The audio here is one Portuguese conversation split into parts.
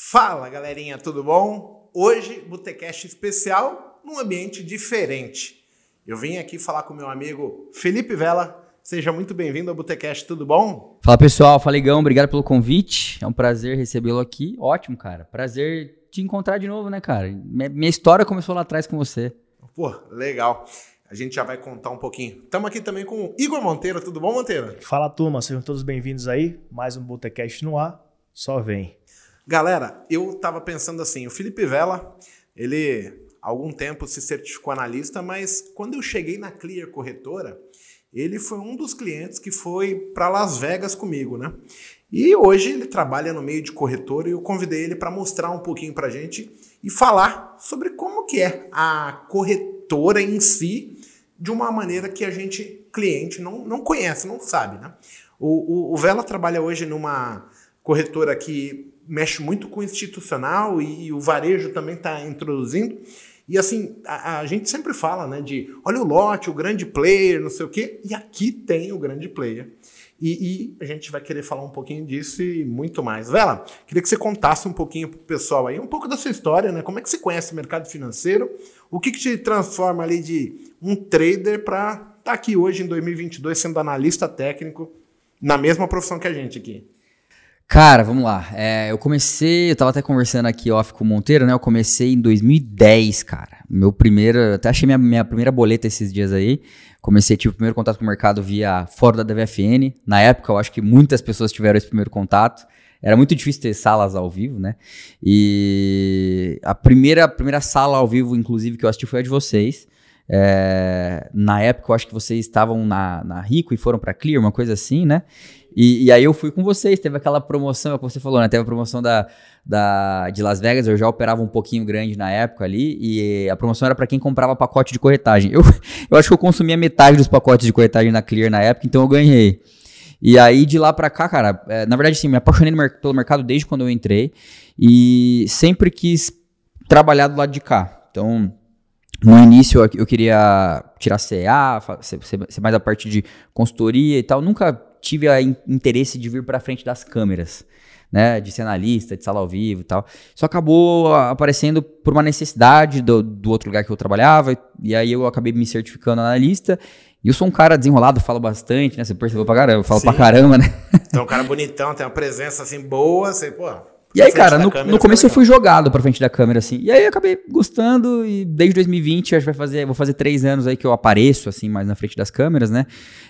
Fala galerinha, tudo bom? Hoje, Botecast especial num ambiente diferente. Eu vim aqui falar com meu amigo Felipe Vela. Seja muito bem-vindo ao Botecast, tudo bom? Fala pessoal, fala Igão, obrigado pelo convite. É um prazer recebê-lo aqui. Ótimo, cara. Prazer te encontrar de novo, né, cara? Minha história começou lá atrás com você. Pô, legal. A gente já vai contar um pouquinho. Estamos aqui também com o Igor Monteiro. Tudo bom, Monteiro? Fala, turma. Sejam todos bem-vindos aí. Mais um Botecast no ar. Só vem. Galera, eu estava pensando assim, o Felipe Vela, ele há algum tempo se certificou analista, mas quando eu cheguei na Clear Corretora, ele foi um dos clientes que foi para Las Vegas comigo, né? E hoje ele trabalha no meio de corretora e eu convidei ele para mostrar um pouquinho para gente e falar sobre como que é a corretora em si de uma maneira que a gente, cliente, não, não conhece, não sabe, né? O, o, o Vela trabalha hoje numa corretora que mexe muito com o institucional e, o varejo também está introduzindo. E assim, a, a, gente sempre fala, né, de olha o lote, o grande player, não sei o quê, e aqui tem o grande player. E, e, a gente vai querer falar um pouquinho disso e muito mais. Vela, queria que você contasse um pouquinho para o pessoal aí, um pouco da sua história, né? Como é que você conhece o mercado financeiro? O que, que te transforma ali de um trader para estar tá aqui hoje em 2022 sendo analista técnico na mesma profissão que a gente aqui? Cara, vamos lá. É, eu comecei, eu tava até conversando aqui off com o Monteiro, né? Eu comecei em 2010, cara. Meu primeiro, até achei minha, minha primeira boleta esses dias aí. Comecei, tive o primeiro contato com o mercado via fora da DVFN. Na época, eu acho que muitas pessoas tiveram esse primeiro contato. Era muito difícil ter salas ao vivo, né? E a primeira, a primeira sala ao vivo, inclusive, que eu assisti foi a de vocês. É, na época, eu acho que vocês estavam na, na Rico e foram para Clear, uma coisa assim, né? E, e, aí eu fui com vocês, teve aquela promoção, é o que você falou, né? Teve a promoção da, da, de Las Vegas, eu já operava um pouquinho grande na época ali, e a promoção era para quem comprava pacote de corretagem. Eu, eu acho que eu consumia metade dos pacotes de corretagem na Clear na época, então eu ganhei. E aí de lá para cá, cara, é, na verdade sim, me apaixonei pelo mercado desde quando eu entrei, e sempre quis trabalhar do lado de cá. Então, no início eu, eu queria tirar CA, ser, ser mais a parte de consultoria e tal, nunca tive a in interesse de vir para frente das câmeras, né, de ser analista, de sala ao vivo e tal. Isso acabou aparecendo por uma necessidade do, do outro lugar que eu trabalhava, e aí eu acabei me certificando analista. E eu sou um cara desenrolado, falo bastante, né? Você percebeu pra caramba, eu falo Sim. pra caramba, né? Então, um cara bonitão, tem uma presença assim boa, você, pô, e aí, cara, no, no começo eu fui jogado pra frente da câmera, assim. E aí eu acabei gostando e desde 2020, acho que vai fazer, vou fazer três anos aí que eu apareço, assim, mais na frente das câmeras, né?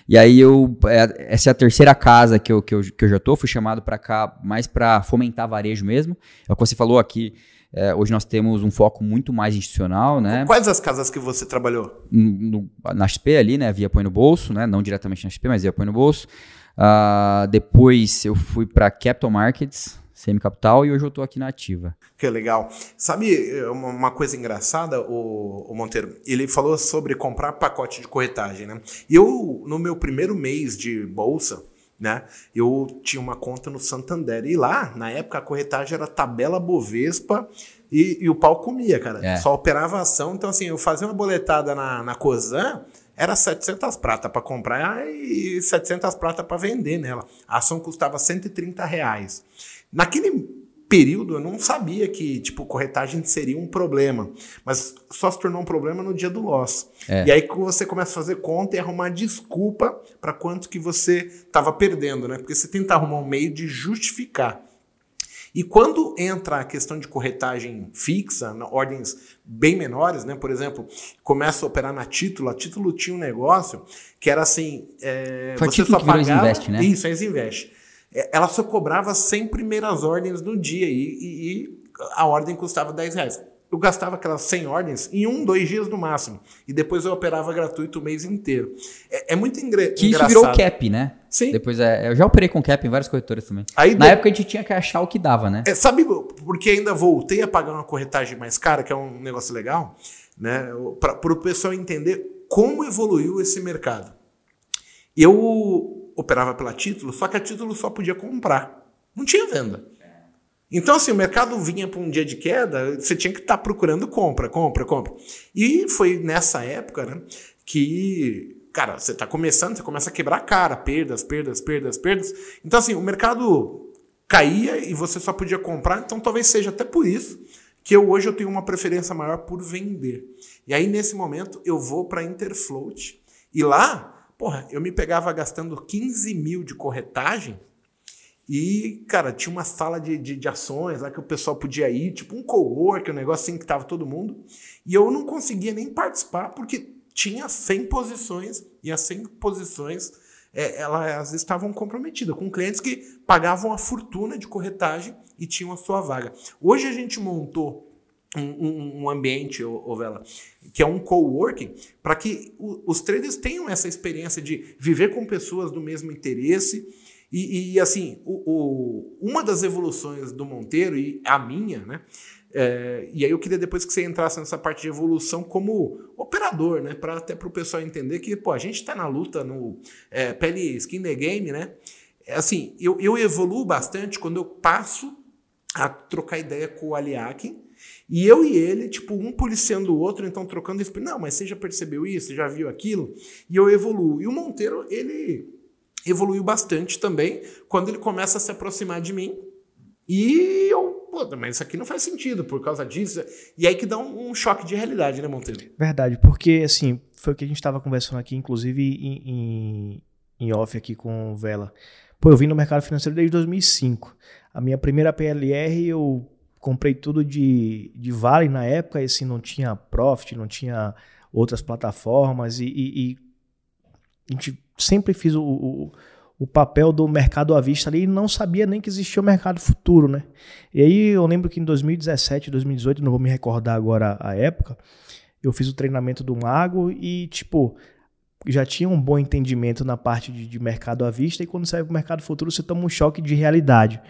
E aí eu, é, essa é a terceira casa que eu, que eu, que eu já tô, fui chamado pra cá mais pra fomentar varejo mesmo. É o que você falou aqui, é, hoje nós temos um foco muito mais institucional, né? Quais as casas que você trabalhou? No, na XP ali, né? Via Põe no Bolso, né? Não diretamente na XP, mas via Põe no Bolso. Uh, depois eu fui para Capital Markets, semi-capital e hoje eu estou aqui na ativa. Que legal. Sabe é, uma coisa engraçada, o, o, Monteiro? Ele falou sobre comprar pacote de corretagem, né? Eu, no meu primeiro mês de bolsa, né? Eu tinha uma conta no Santander. E lá, na época, a corretagem era tabela Bovespa e, e o pau comia, cara. É. Só operava ação. Então, assim, eu fazia uma boletada na, na Cosan, era 700 prata para comprar e 700 prata para vender nela. A ação custava 130 reais. Naquele período eu não sabia que tipo corretagem seria um problema, mas só se tornou um problema no dia do loss. É. E aí que você começa a fazer conta e arrumar desculpa para quanto que você estava perdendo, né? Porque você tenta arrumar um meio de justificar. E quando entra a questão de corretagem fixa, na ordens bem menores, né? Por exemplo, começa a operar na título, a título tinha um negócio que era assim, é, Foi você só pagava, investe, né? Isso, eles investe. É, ela só cobrava 100 primeiras ordens no dia e, e, e, a ordem custava 10 reais. Eu gastava aquelas 100 ordens em um, dois dias no máximo. E depois eu operava gratuito o mês inteiro. É, é muito ingre que engraçado. isso virou cap, né? Sim. Depois é, eu já operei com cap em várias corretoras também. Aí Na de... época a gente tinha que achar o que dava, né? É, sabe, porque ainda voltei a pagar uma corretagem mais cara, que é um negócio legal, né? Para o pessoal entender como evoluiu esse mercado. Eu operava pela título, só que a título só podia comprar. Não tinha venda. Então, assim, o mercado vinha para um dia de queda, você tinha que estar tá procurando compra, compra, compra. E foi nessa época né, que, cara, você está começando, você começa a quebrar a cara, perdas, perdas, perdas, perdas. Então, assim, o mercado caía e você só podia comprar. Então talvez seja até por isso que eu hoje eu tenho uma preferência maior por vender. E aí nesse momento eu vou para Interfloat e lá, porra, eu me pegava gastando 15 mil de corretagem e, cara, tinha uma sala de, de, de, ações lá que o pessoal podia ir, tipo um co-work, um negócio assim que tava todo mundo. E eu não conseguia nem participar porque tinha 100 posições e as 100 posições é, elas estavam comprometidas com clientes que pagavam a fortuna de corretagem e tinham a sua vaga. Hoje a gente montou um, um, ambiente, Vela, que é um coworking, para que os traders tenham essa experiência de viver com pessoas do mesmo interesse. E, e assim, o, o, uma das evoluções do Monteiro, e a minha, né? É, e aí eu queria depois que você entrasse nessa parte de evolução como operador, né? Para até para o pessoal entender que pô, a gente está na luta no é, pele skin the game, né? É, assim, eu, eu evoluo bastante quando eu passo a trocar ideia com o Aliakin e eu e ele, tipo, um policiando o outro, então trocando isso. Não, mas você já percebeu isso? Já viu aquilo? E eu evoluo. E o Monteiro, ele evoluiu bastante também quando ele começa a se aproximar de mim. E eu pô, mas isso aqui não faz sentido por causa disso. E aí que dá um, um choque de realidade, né, Monteiro? Verdade, porque assim, foi o que a gente estava conversando aqui, inclusive em, em, em, off aqui com o Vela. Pô, eu vim no mercado financeiro desde 2005. A minha primeira PLR eu comprei tudo de, de Vale na época, e assim, não tinha Profit, não tinha outras plataformas, e, e, e a gente sempre fiz o, o o papel do mercado à vista ali e não sabia nem que existia o mercado futuro, né? E aí eu lembro que em 2017, 2018, não vou me recordar agora a época, eu fiz o treinamento do Mago e, tipo, já tinha um bom entendimento na parte de, de mercado à vista e quando sai para o mercado futuro você toma um choque de realidade.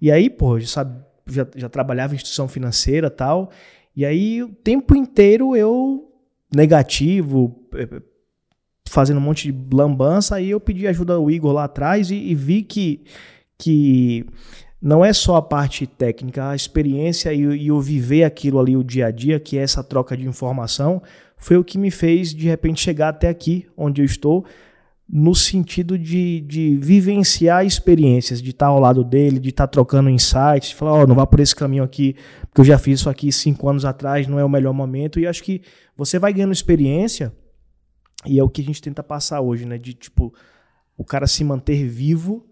E aí, pô, sabe, já, já trabalhava em instituição financeira tal, e aí o tempo inteiro eu negativo, fazendo um monte de lambança, aí eu pedi ajuda ao Igor lá atrás e, e, vi que, que não é só a parte técnica, a experiência e, e o viver aquilo ali, o dia a dia, que é essa troca de informação, foi o que me fez de repente chegar até aqui, onde eu estou, no sentido de, de vivenciar experiências, de estar ao lado dele, de estar trocando insights, de falar, ó, oh, não vá por esse caminho aqui, porque eu já fiz isso aqui cinco anos atrás, não é o melhor momento, e acho que você vai ganhando experiência e é o que a gente tenta passar hoje, né? De tipo, o cara se manter vivo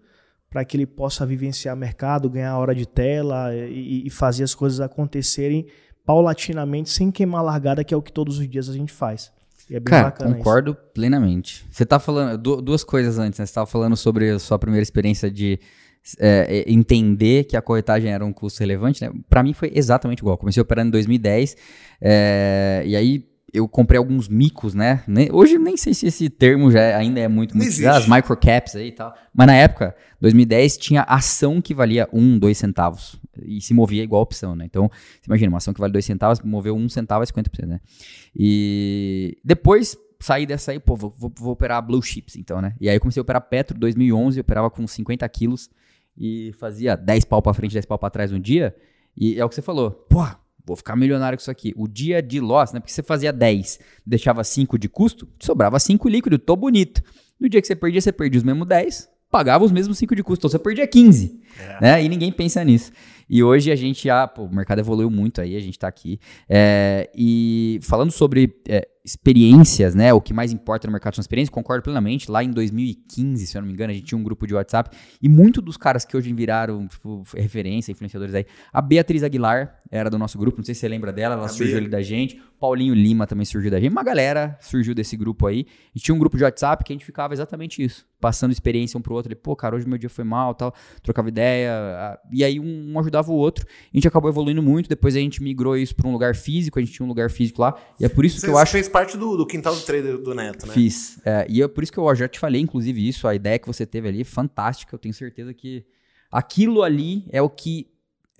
para que ele possa vivenciar mercado, ganhar hora de tela e, e, fazer as coisas acontecerem paulatinamente, sem queimar a largada, que é o que todos os dias a gente faz. E é bem Cara, bacana concordo isso. plenamente. Você tá falando, duas coisas antes, né? Você tava falando sobre a sua primeira experiência de é, entender que a corretagem era um custo relevante, né? Para mim foi exatamente igual. Comecei operando em 2010, é, e aí eu comprei alguns micos, né? Hoje nem sei se esse termo já é, ainda é muito, muito as microcaps aí e tal. Mas na época, 2010, tinha ação que valia 1, 2 centavos. E se movia igual opção, né? Então, você imagina, uma ação que vale 2 centavos, moveu 1 centavo a 50%, né? E depois saí dessa aí, pô, vou, vou, vou, operar blue chips, então, né? E aí eu comecei a operar Petro 2011, operava com 50 quilos e fazia 10 pau pra frente, 10 pau pra trás um dia. E é o que você falou, pô, vou ficar milionário com isso aqui. O dia de loss, né? Porque você fazia 10, deixava 5 de custo, sobrava 5 líquido, tô bonito. No dia que você perdia, você perdia os mesmos 10, pagava os mesmos 5 de custo, então você perdia 15. É. Né? E ninguém pensa nisso. E hoje a gente já, pô, o mercado evoluiu muito aí, a gente tá aqui. É, e falando sobre é, experiências, né? O que mais importa no mercado são experiências, concordo plenamente. Lá em 2015, se eu não me engano, a gente tinha um grupo de WhatsApp e muitos dos caras que hoje viraram tipo, referência, influenciadores aí. A Beatriz Aguilar era do nosso grupo, não sei se você lembra dela, ela a surgiu Bia. ali da gente. Paulinho Lima também surgiu da gente. Uma galera surgiu desse grupo aí. E tinha um grupo de WhatsApp que a gente ficava exatamente isso, passando experiência um pro outro. Ele, pô, cara, hoje meu dia foi mal, tal, trocava ideia. E aí um, ajudava o outro. A gente acabou evoluindo muito. Depois a gente migrou isso para um lugar físico. A gente tinha um lugar físico lá. E é por isso que eu acho. Parte do, do quintal do trader do Neto, né? Fiz. É, e é por isso que eu já te falei, inclusive, isso. A ideia que você teve ali é fantástica. Eu tenho certeza que aquilo ali é o que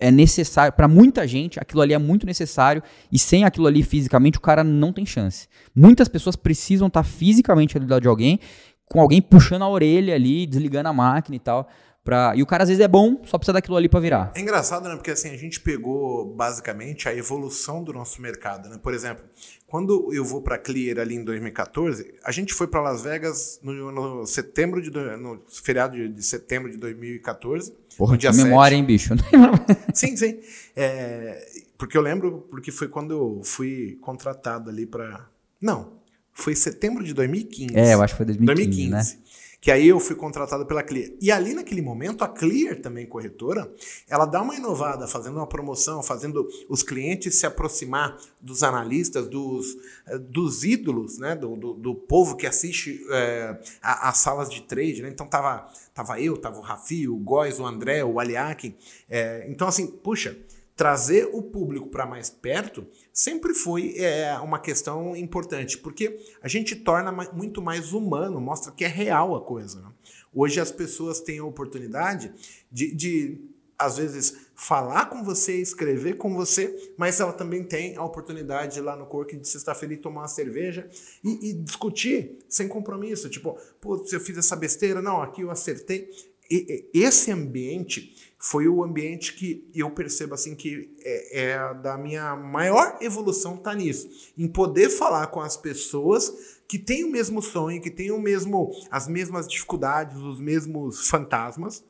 é necessário para muita gente, aquilo ali é muito necessário e sem aquilo ali fisicamente o cara não tem chance. Muitas pessoas precisam estar tá fisicamente ali do lado de alguém, com alguém puxando a orelha ali, desligando a máquina e tal, Pra... E o cara às vezes é bom, só precisa daquilo ali para virar. É engraçado, né? Porque assim, a gente pegou basicamente a evolução do nosso mercado, né? Por exemplo, quando eu vou para Clear ali em 2014, a gente foi para Las Vegas no, no, setembro de no feriado de, de setembro de 2014. Porra, dia memória, 7. hein, bicho? sim, sim. É, porque eu lembro, porque foi quando eu fui contratado ali para. Não, foi setembro de 2015. É, eu acho que foi 2015, 2015 né? Que aí eu fui contratado pela Clear. E ali naquele momento, a Clear, também corretora, ela dá uma inovada, fazendo uma promoção, fazendo os clientes se aproximar dos analistas, dos, eh, dos ídolos, né? Do, do, do povo que assiste é, as salas de trade. Né? Então tava, tava eu, tava o Rafi, o Góis, o André, o Aliakin. É, então, assim, puxa trazer o público para mais perto sempre foi é, uma questão importante, porque a gente torna muito mais humano, mostra que é real a coisa. Né? Hoje as pessoas têm a oportunidade de, de, às vezes, falar com você, escrever com você, mas ela também tem a oportunidade de ir lá no Cork de sexta-feira e tomar uma cerveja e, e, discutir sem compromisso. Tipo, pô, se eu fiz essa besteira, não, aqui eu acertei. E, esse ambiente foi o ambiente que eu percebo assim que é, é da minha maior evolução tá nisso, em poder falar com as pessoas que têm o mesmo sonho, que têm o mesmo as mesmas dificuldades, os mesmos fantasmas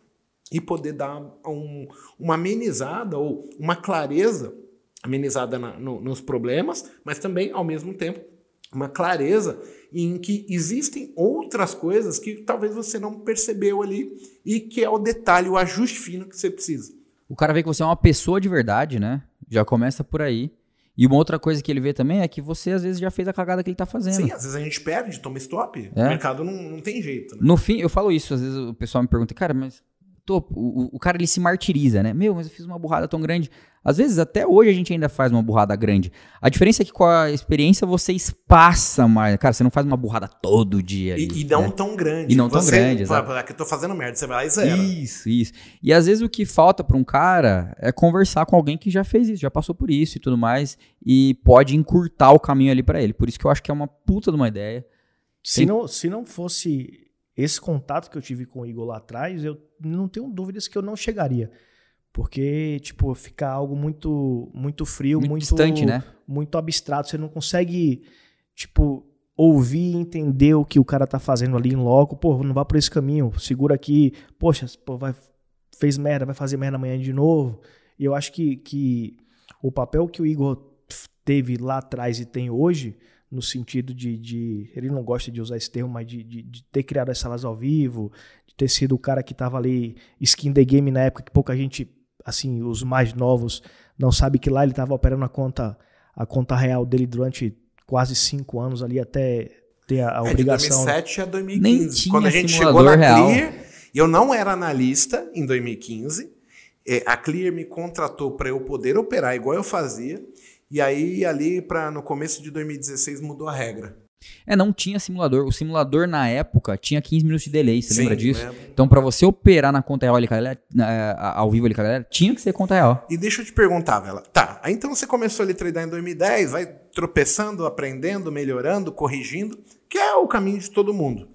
e poder dar um, uma amenizada ou uma clareza amenizada na, no, nos problemas, mas também ao mesmo tempo uma clareza em que existem outras coisas que talvez você não percebeu ali e que é o detalhe, o ajuste fino que você precisa. O cara vê que você é uma pessoa de verdade, né? Já começa por aí. E uma outra coisa que ele vê também é que você às vezes já fez a cagada que ele tá fazendo. Sim, às vezes a gente perde, toma stop. É. O mercado não, não tem jeito. Né? No fim, eu falo isso, às vezes o pessoal me pergunta, cara, mas tô, o, o cara ele se martiriza, né? Meu, mas eu fiz uma burrada tão grande. Às vezes, até hoje, a gente ainda faz uma burrada grande. A diferença é que com a experiência você espaça mais. Cara, você não faz uma burrada todo dia. Ali, e, e não né? tão grande. E não você, tão grande, exato. que eu tô fazendo merda, você vai lá e zera. Isso, isso. E às vezes o que falta para um cara é conversar com alguém que já fez isso, já passou por isso e tudo mais. E pode encurtar o caminho ali para ele. Por isso que eu acho que é uma puta de uma ideia. Se, Tem... não, se não fosse esse contato que eu tive com o Igor lá atrás, eu não tenho dúvidas que eu não chegaria. Porque, tipo, fica algo muito muito frio, muito, muito distante, né? Muito abstrato. Você não consegue, tipo, ouvir e entender o que o cara tá fazendo ali em loco. Pô, não vá por esse caminho, segura aqui. Poxa, pô, vai, fez merda, vai fazer merda amanhã de novo. E eu acho que, que o papel que o Igor teve lá atrás e tem hoje, no sentido de, de ele não gosta de usar esse termo, mas de, de, de, ter criado as salas ao vivo, de ter sido o cara que tava ali skin the game na época que pouca gente assim, os mais novos não sabem que lá ele estava operando a conta, a conta real dele durante quase cinco anos ali até ter a, a é, obrigação. De 2007 a 2015. Nem tinha Quando a gente chegou na real. Clear, eu não era analista em 2015. É, a Clear me contratou para eu poder operar igual eu fazia. E aí, ali, para no começo de 2016, mudou a regra. É, não tinha simulador. O simulador na época tinha 15 minutos de delay, você Sim, lembra disso? Lembro. Então, para você operar na conta real ali, galera, ao vivo ali, galera, tinha que ser conta real. E deixa eu te perguntar, Vela. Tá, aí então você começou a tradar em 2010, vai tropeçando, aprendendo, melhorando, corrigindo, que é o caminho de todo mundo.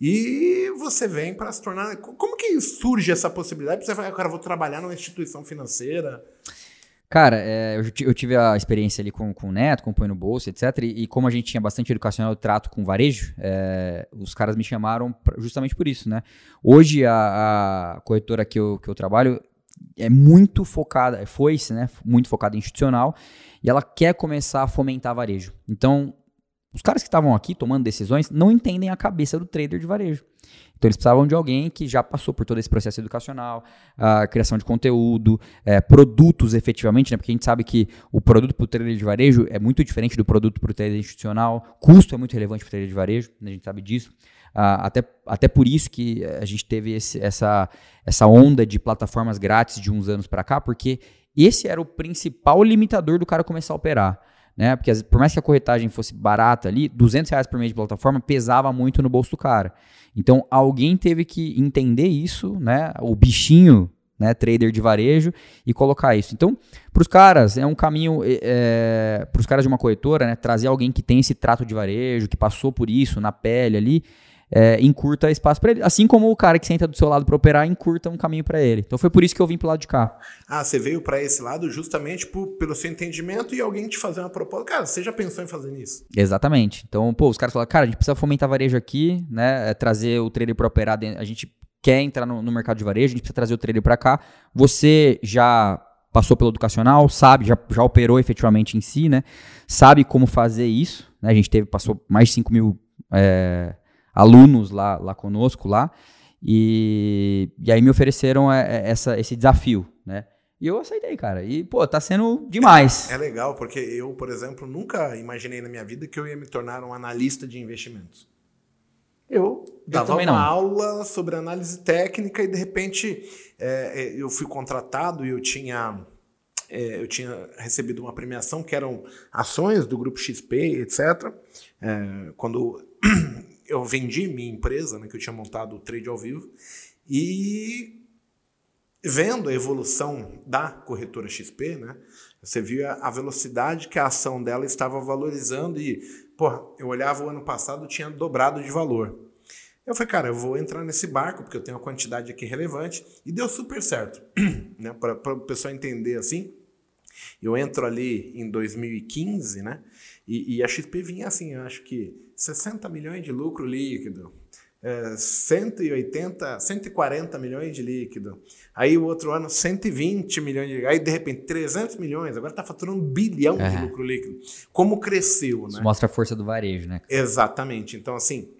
E você vem para se tornar. Como que surge essa possibilidade? Você vai, cara, vou trabalhar numa instituição financeira. Cara, é, eu, eu, tive a experiência ali com, com o Neto, com o Põe no Bolso, etc. E, e, como a gente tinha bastante educacional trato com varejo, é, os caras me chamaram pra, justamente por isso, né? Hoje a, a, corretora que eu, que eu trabalho é muito focada, foi né? Muito focada em institucional e ela quer começar a fomentar varejo. Então, os caras que estavam aqui tomando decisões não entendem a cabeça do trader de varejo. Então eles precisavam de alguém que já passou por todo esse processo educacional, a criação de conteúdo, é, produtos efetivamente, né? Porque a gente sabe que o produto para o trader de varejo é muito diferente do produto para o trader institucional, custo é muito relevante para o trader de varejo, né? a gente sabe disso. Uh, até, até por isso que a gente teve esse, essa, essa onda de plataformas grátis de uns anos para cá, porque esse era o principal limitador do cara começar a operar né? Porque por mais que a corretagem fosse barata ali, 200 reais por mês de plataforma pesava muito no bolso do cara. Então alguém teve que entender isso, né? O bichinho, né? Trader de varejo e colocar isso. Então, para os caras é um caminho, é, é para os caras de uma corretora, né? Trazer alguém que tem esse trato de varejo, que passou por isso na pele ali, é, encurta espaço para ele. Assim como o cara que senta do seu lado para operar encurta um caminho para ele. Então foi por isso que eu vim pro lado de cá. Ah, você veio para esse lado justamente por, pelo seu entendimento e alguém te fazer uma proposta. Cara, você já pensou em fazer isso? Exatamente. Então, pô, os caras falaram, cara, a gente precisa fomentar varejo aqui, né? É, trazer o trader para operar. Dentro, a gente quer entrar no, no mercado de varejo, a gente precisa trazer o trader para cá. Você já passou pelo educacional, sabe, já, já operou efetivamente em si, né? Sabe como fazer isso. Né? A gente teve, passou mais de 5 mil é, alunos lá, lá conosco lá. E, e aí me ofereceram é, é, essa, esse desafio, né? E eu aceitei, cara. E, pô, tá sendo demais. É, é, legal, porque eu, por exemplo, nunca imaginei na minha vida que eu ia me tornar um analista de investimentos. Eu dava eu uma aula sobre análise técnica e, de repente, é, eu fui contratado e eu tinha, é, eu tinha recebido uma premiação que eram ações do Grupo XP, etc. É, quando eu vendi minha empresa, né, que eu tinha montado o Trade ao Vivo, e vendo a evolução da corretora XP, né, você via a velocidade que a ação dela estava valorizando e, porra, eu olhava o ano passado, tinha dobrado de valor. Eu falei, cara, eu vou entrar nesse barco, porque eu tenho uma quantidade aqui relevante, e deu super certo, né, para o pessoal entender assim. Eu entro ali em 2015, né? E, e, a XP vinha assim, eu acho que 60 milhões de lucro líquido, é, 180, 140 milhões de líquido. Aí o outro ano 120 milhões de aí de repente 300 milhões, agora está faturando um bilhão é. de lucro líquido. Como cresceu, Isso né? mostra a força do varejo, né? Exatamente. Então assim,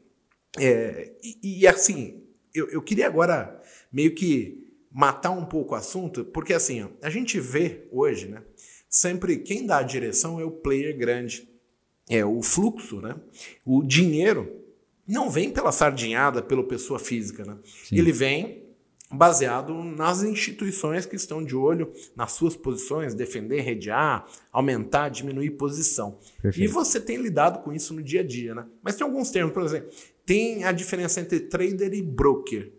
é, e, e, assim, eu, eu queria agora meio que matar um pouco o assunto, porque assim, ó, a gente vê hoje, né? Sempre quem dá a direção é o player grande é o fluxo, né? O dinheiro não vem pela sardinhada, pela pessoa física, né? Ele vem baseado nas instituições que estão de olho nas suas posições, defender, redear, aumentar, diminuir posição. Perfeito. E você tem lidado com isso no dia a dia, né? Mas tem alguns termos, por exemplo, tem a diferença entre trader e broker.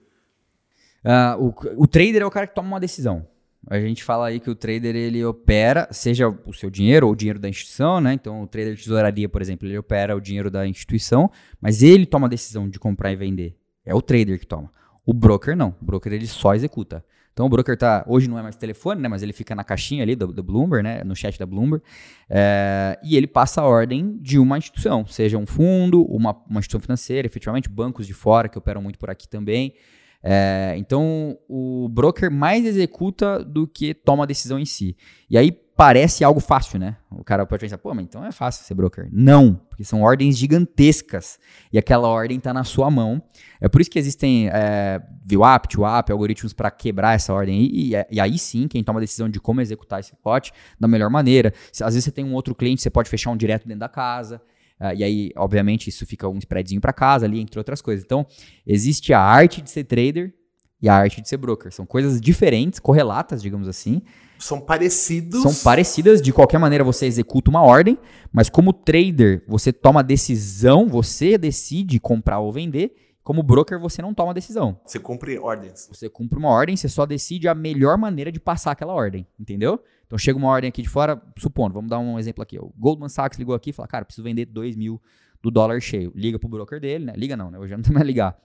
Uh, o, o trader é o cara que toma uma decisão. A gente fala aí que o trader ele opera, seja o seu dinheiro ou o dinheiro da instituição, né? Então o trader de tesouraria, por exemplo, ele opera o dinheiro da instituição, mas ele toma a decisão de comprar e vender. É o trader que toma. O broker não. O broker ele só executa. Então o broker tá hoje não é mais telefone, né? Mas ele fica na caixinha ali do, do Bloomberg, né? No chat da Bloomberg é, e ele passa a ordem de uma instituição, seja um fundo, uma, uma instituição financeira, efetivamente bancos de fora que operam muito por aqui também. É, então, o broker mais executa do que toma a decisão em si. E aí parece algo fácil, né? O cara pode pensar, pô, mas então é fácil ser broker. Não, porque são ordens gigantescas e aquela ordem está na sua mão. É por isso que existem é, VWAP, TWAP, algoritmos para quebrar essa ordem. E, e, e, aí sim, quem toma a decisão de como executar esse pote da melhor maneira. Às vezes você tem um outro cliente, você pode fechar um direto dentro da casa. Uh, e aí, obviamente, isso fica um spreadzinho para casa ali, entre outras coisas. Então, existe a arte de ser trader e a arte de ser broker. São coisas diferentes, correlatas, digamos assim. São parecidos. São parecidas, de qualquer maneira você executa uma ordem, mas como trader, você toma decisão, você decide comprar ou vender. Como broker, você não toma decisão. Você cumpre ordens. Você cumpre uma ordem, você só decide a melhor maneira de passar aquela ordem, entendeu? Então chega uma ordem aqui de fora, supondo, vamos dar um exemplo aqui. O Goldman Sachs ligou aqui e falou, cara, preciso vender 2 mil do dólar cheio. Liga pro broker dele, né? Liga não, né? Hoje não tem mais ligar.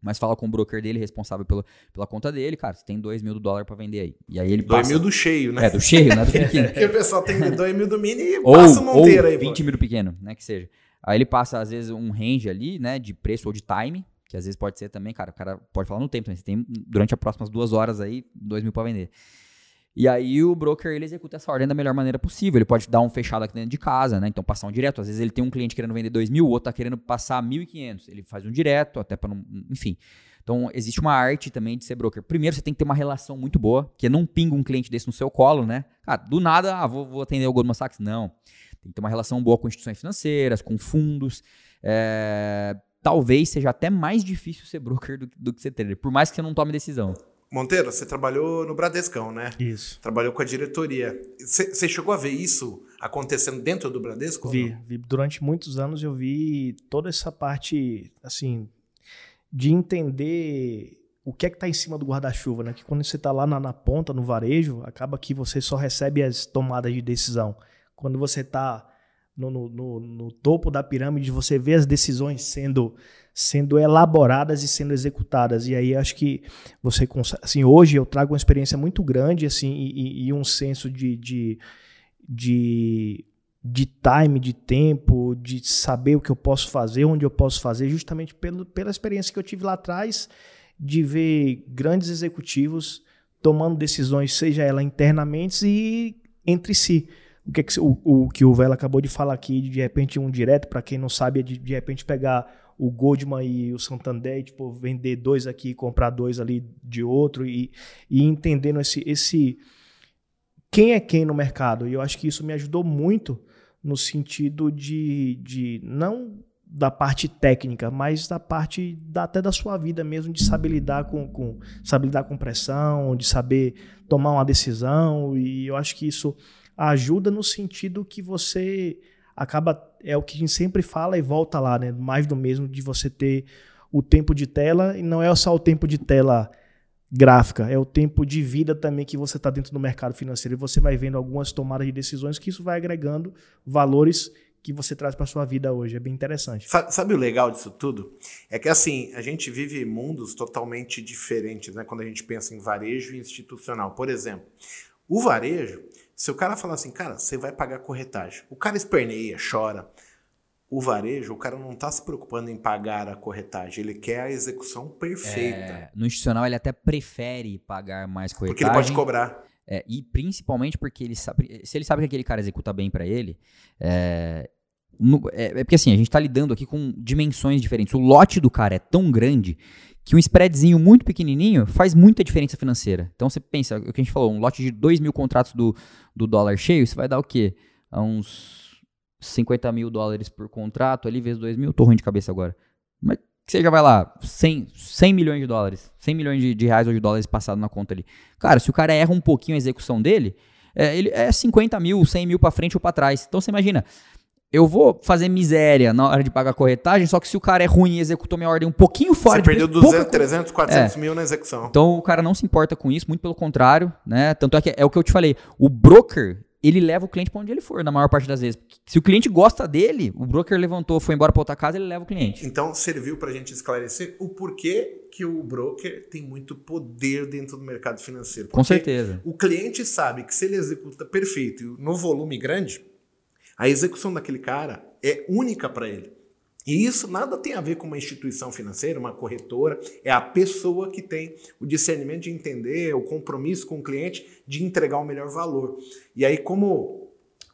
Mas fala com o broker dele, responsável pela, pela conta dele, cara, você tem 2 mil do dólar para vender aí. E aí ele 2 mil do cheio, né? É, do cheio, né? Do pequeno. Porque o pessoal tem 2 mil do mini e ou, passa monteiro ou aí. 20 pô. mil do pequeno, né? Que seja. Aí ele passa, às vezes, um range ali, né? De preço ou de time, que às vezes pode ser também, cara, o cara pode falar no tempo, né? Você tem durante as próximas duas horas aí, 2 mil para vender. E aí o broker ele executa essa ordem da melhor maneira possível. Ele pode dar um fechado aqui dentro de casa, né? Então passar um direto. Às vezes ele tem um cliente querendo vender 2 mil, o outro tá querendo passar 1.500. Ele faz um direto, até para não. Enfim. Então existe uma arte também de ser broker. Primeiro você tem que ter uma relação muito boa, que não pinga um cliente desse no seu colo, né? Cara, do nada, ah, vou, vou atender o Goldman Sachs. Não. Tem que ter uma relação boa com instituições financeiras, com fundos. É, talvez seja até mais difícil ser broker do, do que ser trader, por mais que você não tome decisão. Monteiro, você trabalhou no Bradescão, né? Isso. Trabalhou com a diretoria. Você chegou a ver isso acontecendo dentro do Bradesco? Vi, vi. Durante muitos anos eu vi toda essa parte, assim, de entender o que é que está em cima do guarda-chuva, né? Que quando você está lá na, na, ponta, no varejo, acaba que você só recebe as tomadas de decisão. Quando você está no, no, no, topo da pirâmide, você vê as decisões sendo, sendo elaboradas e sendo executadas. E aí acho que você consegue. Assim, hoje eu trago uma experiência muito grande assim, e, e um senso de, de, de, de, time, de tempo, de saber o que eu posso fazer, onde eu posso fazer, justamente pelo, pela experiência que eu tive lá atrás de ver grandes executivos tomando decisões, seja ela internamente e entre si o que, é que o, o, que o Vela acabou de falar aqui, de repente um direto, para quem não sabe, é de, de repente pegar o Goldman e o Santander, tipo, vender dois aqui e comprar dois ali de outro e, e entendendo esse, esse quem é quem no mercado. E eu acho que isso me ajudou muito no sentido de, de não da parte técnica, mas da parte da, até da sua vida mesmo, de saber lidar com, com, saber lidar com pressão, de saber tomar uma decisão. E eu acho que isso ajuda no sentido que você acaba é o que a gente sempre fala e volta lá, né? Mais do mesmo de você ter o tempo de tela e não é só o tempo de tela gráfica, é o tempo de vida também que você está dentro do mercado financeiro e você vai vendo algumas tomadas de decisões que isso vai agregando valores que você traz para sua vida hoje. É bem interessante. Sabe, sabe, o legal disso tudo? É que assim, a gente vive mundos totalmente diferentes, né? Quando a gente pensa em varejo e institucional. Por exemplo, o varejo, se o cara falar assim, cara, você vai pagar corretagem, o cara esperneia, chora. O varejo, o cara não está se preocupando em pagar a corretagem, ele quer a execução perfeita. É, no institucional, ele até prefere pagar mais corretagem. Porque ele pode cobrar. É, e principalmente porque ele sabe, se ele sabe que aquele cara executa bem para ele, é, no, é, é, porque assim, a gente está lidando aqui com dimensões diferentes. O lote do cara é tão grande que um spreadzinho muito pequenininho faz muita diferença financeira. Então você pensa, o que a gente falou, um lote de 2 mil contratos do, do dólar cheio, isso vai dar o quê? A uns 50 mil dólares por contrato, ali vezes 2 mil, tô ruim de cabeça agora. Mas você já vai lá, 100, 100 milhões de dólares, 100 milhões de, de reais ou de dólares passado na conta ali. Cara, se o cara erra um pouquinho a execução dele, é, ele é 50 mil, 100 mil para frente ou para trás. Então você imagina, eu vou fazer miséria na hora de pagar a corretagem, só que se o cara é ruim e executou minha ordem um pouquinho fora Você de perdeu 200, pouca... 300, 400 é. mil na execução. Então o cara não se importa com isso, muito pelo contrário, né? Tanto é que é o que eu te falei, o broker, ele leva o cliente para onde ele for, na maior parte das vezes. Se o cliente gosta dele, o broker levantou, foi embora para outra casa, ele leva o cliente. Então serviu para a gente esclarecer o porquê que o broker tem muito poder dentro do mercado financeiro. Com certeza. O cliente sabe que se ele executa perfeito no volume grande, a execução daquele cara é única para ele. E isso nada tem a ver com uma instituição financeira, uma corretora, é a pessoa que tem o discernimento de entender, o compromisso com o cliente de entregar o melhor valor. E aí, como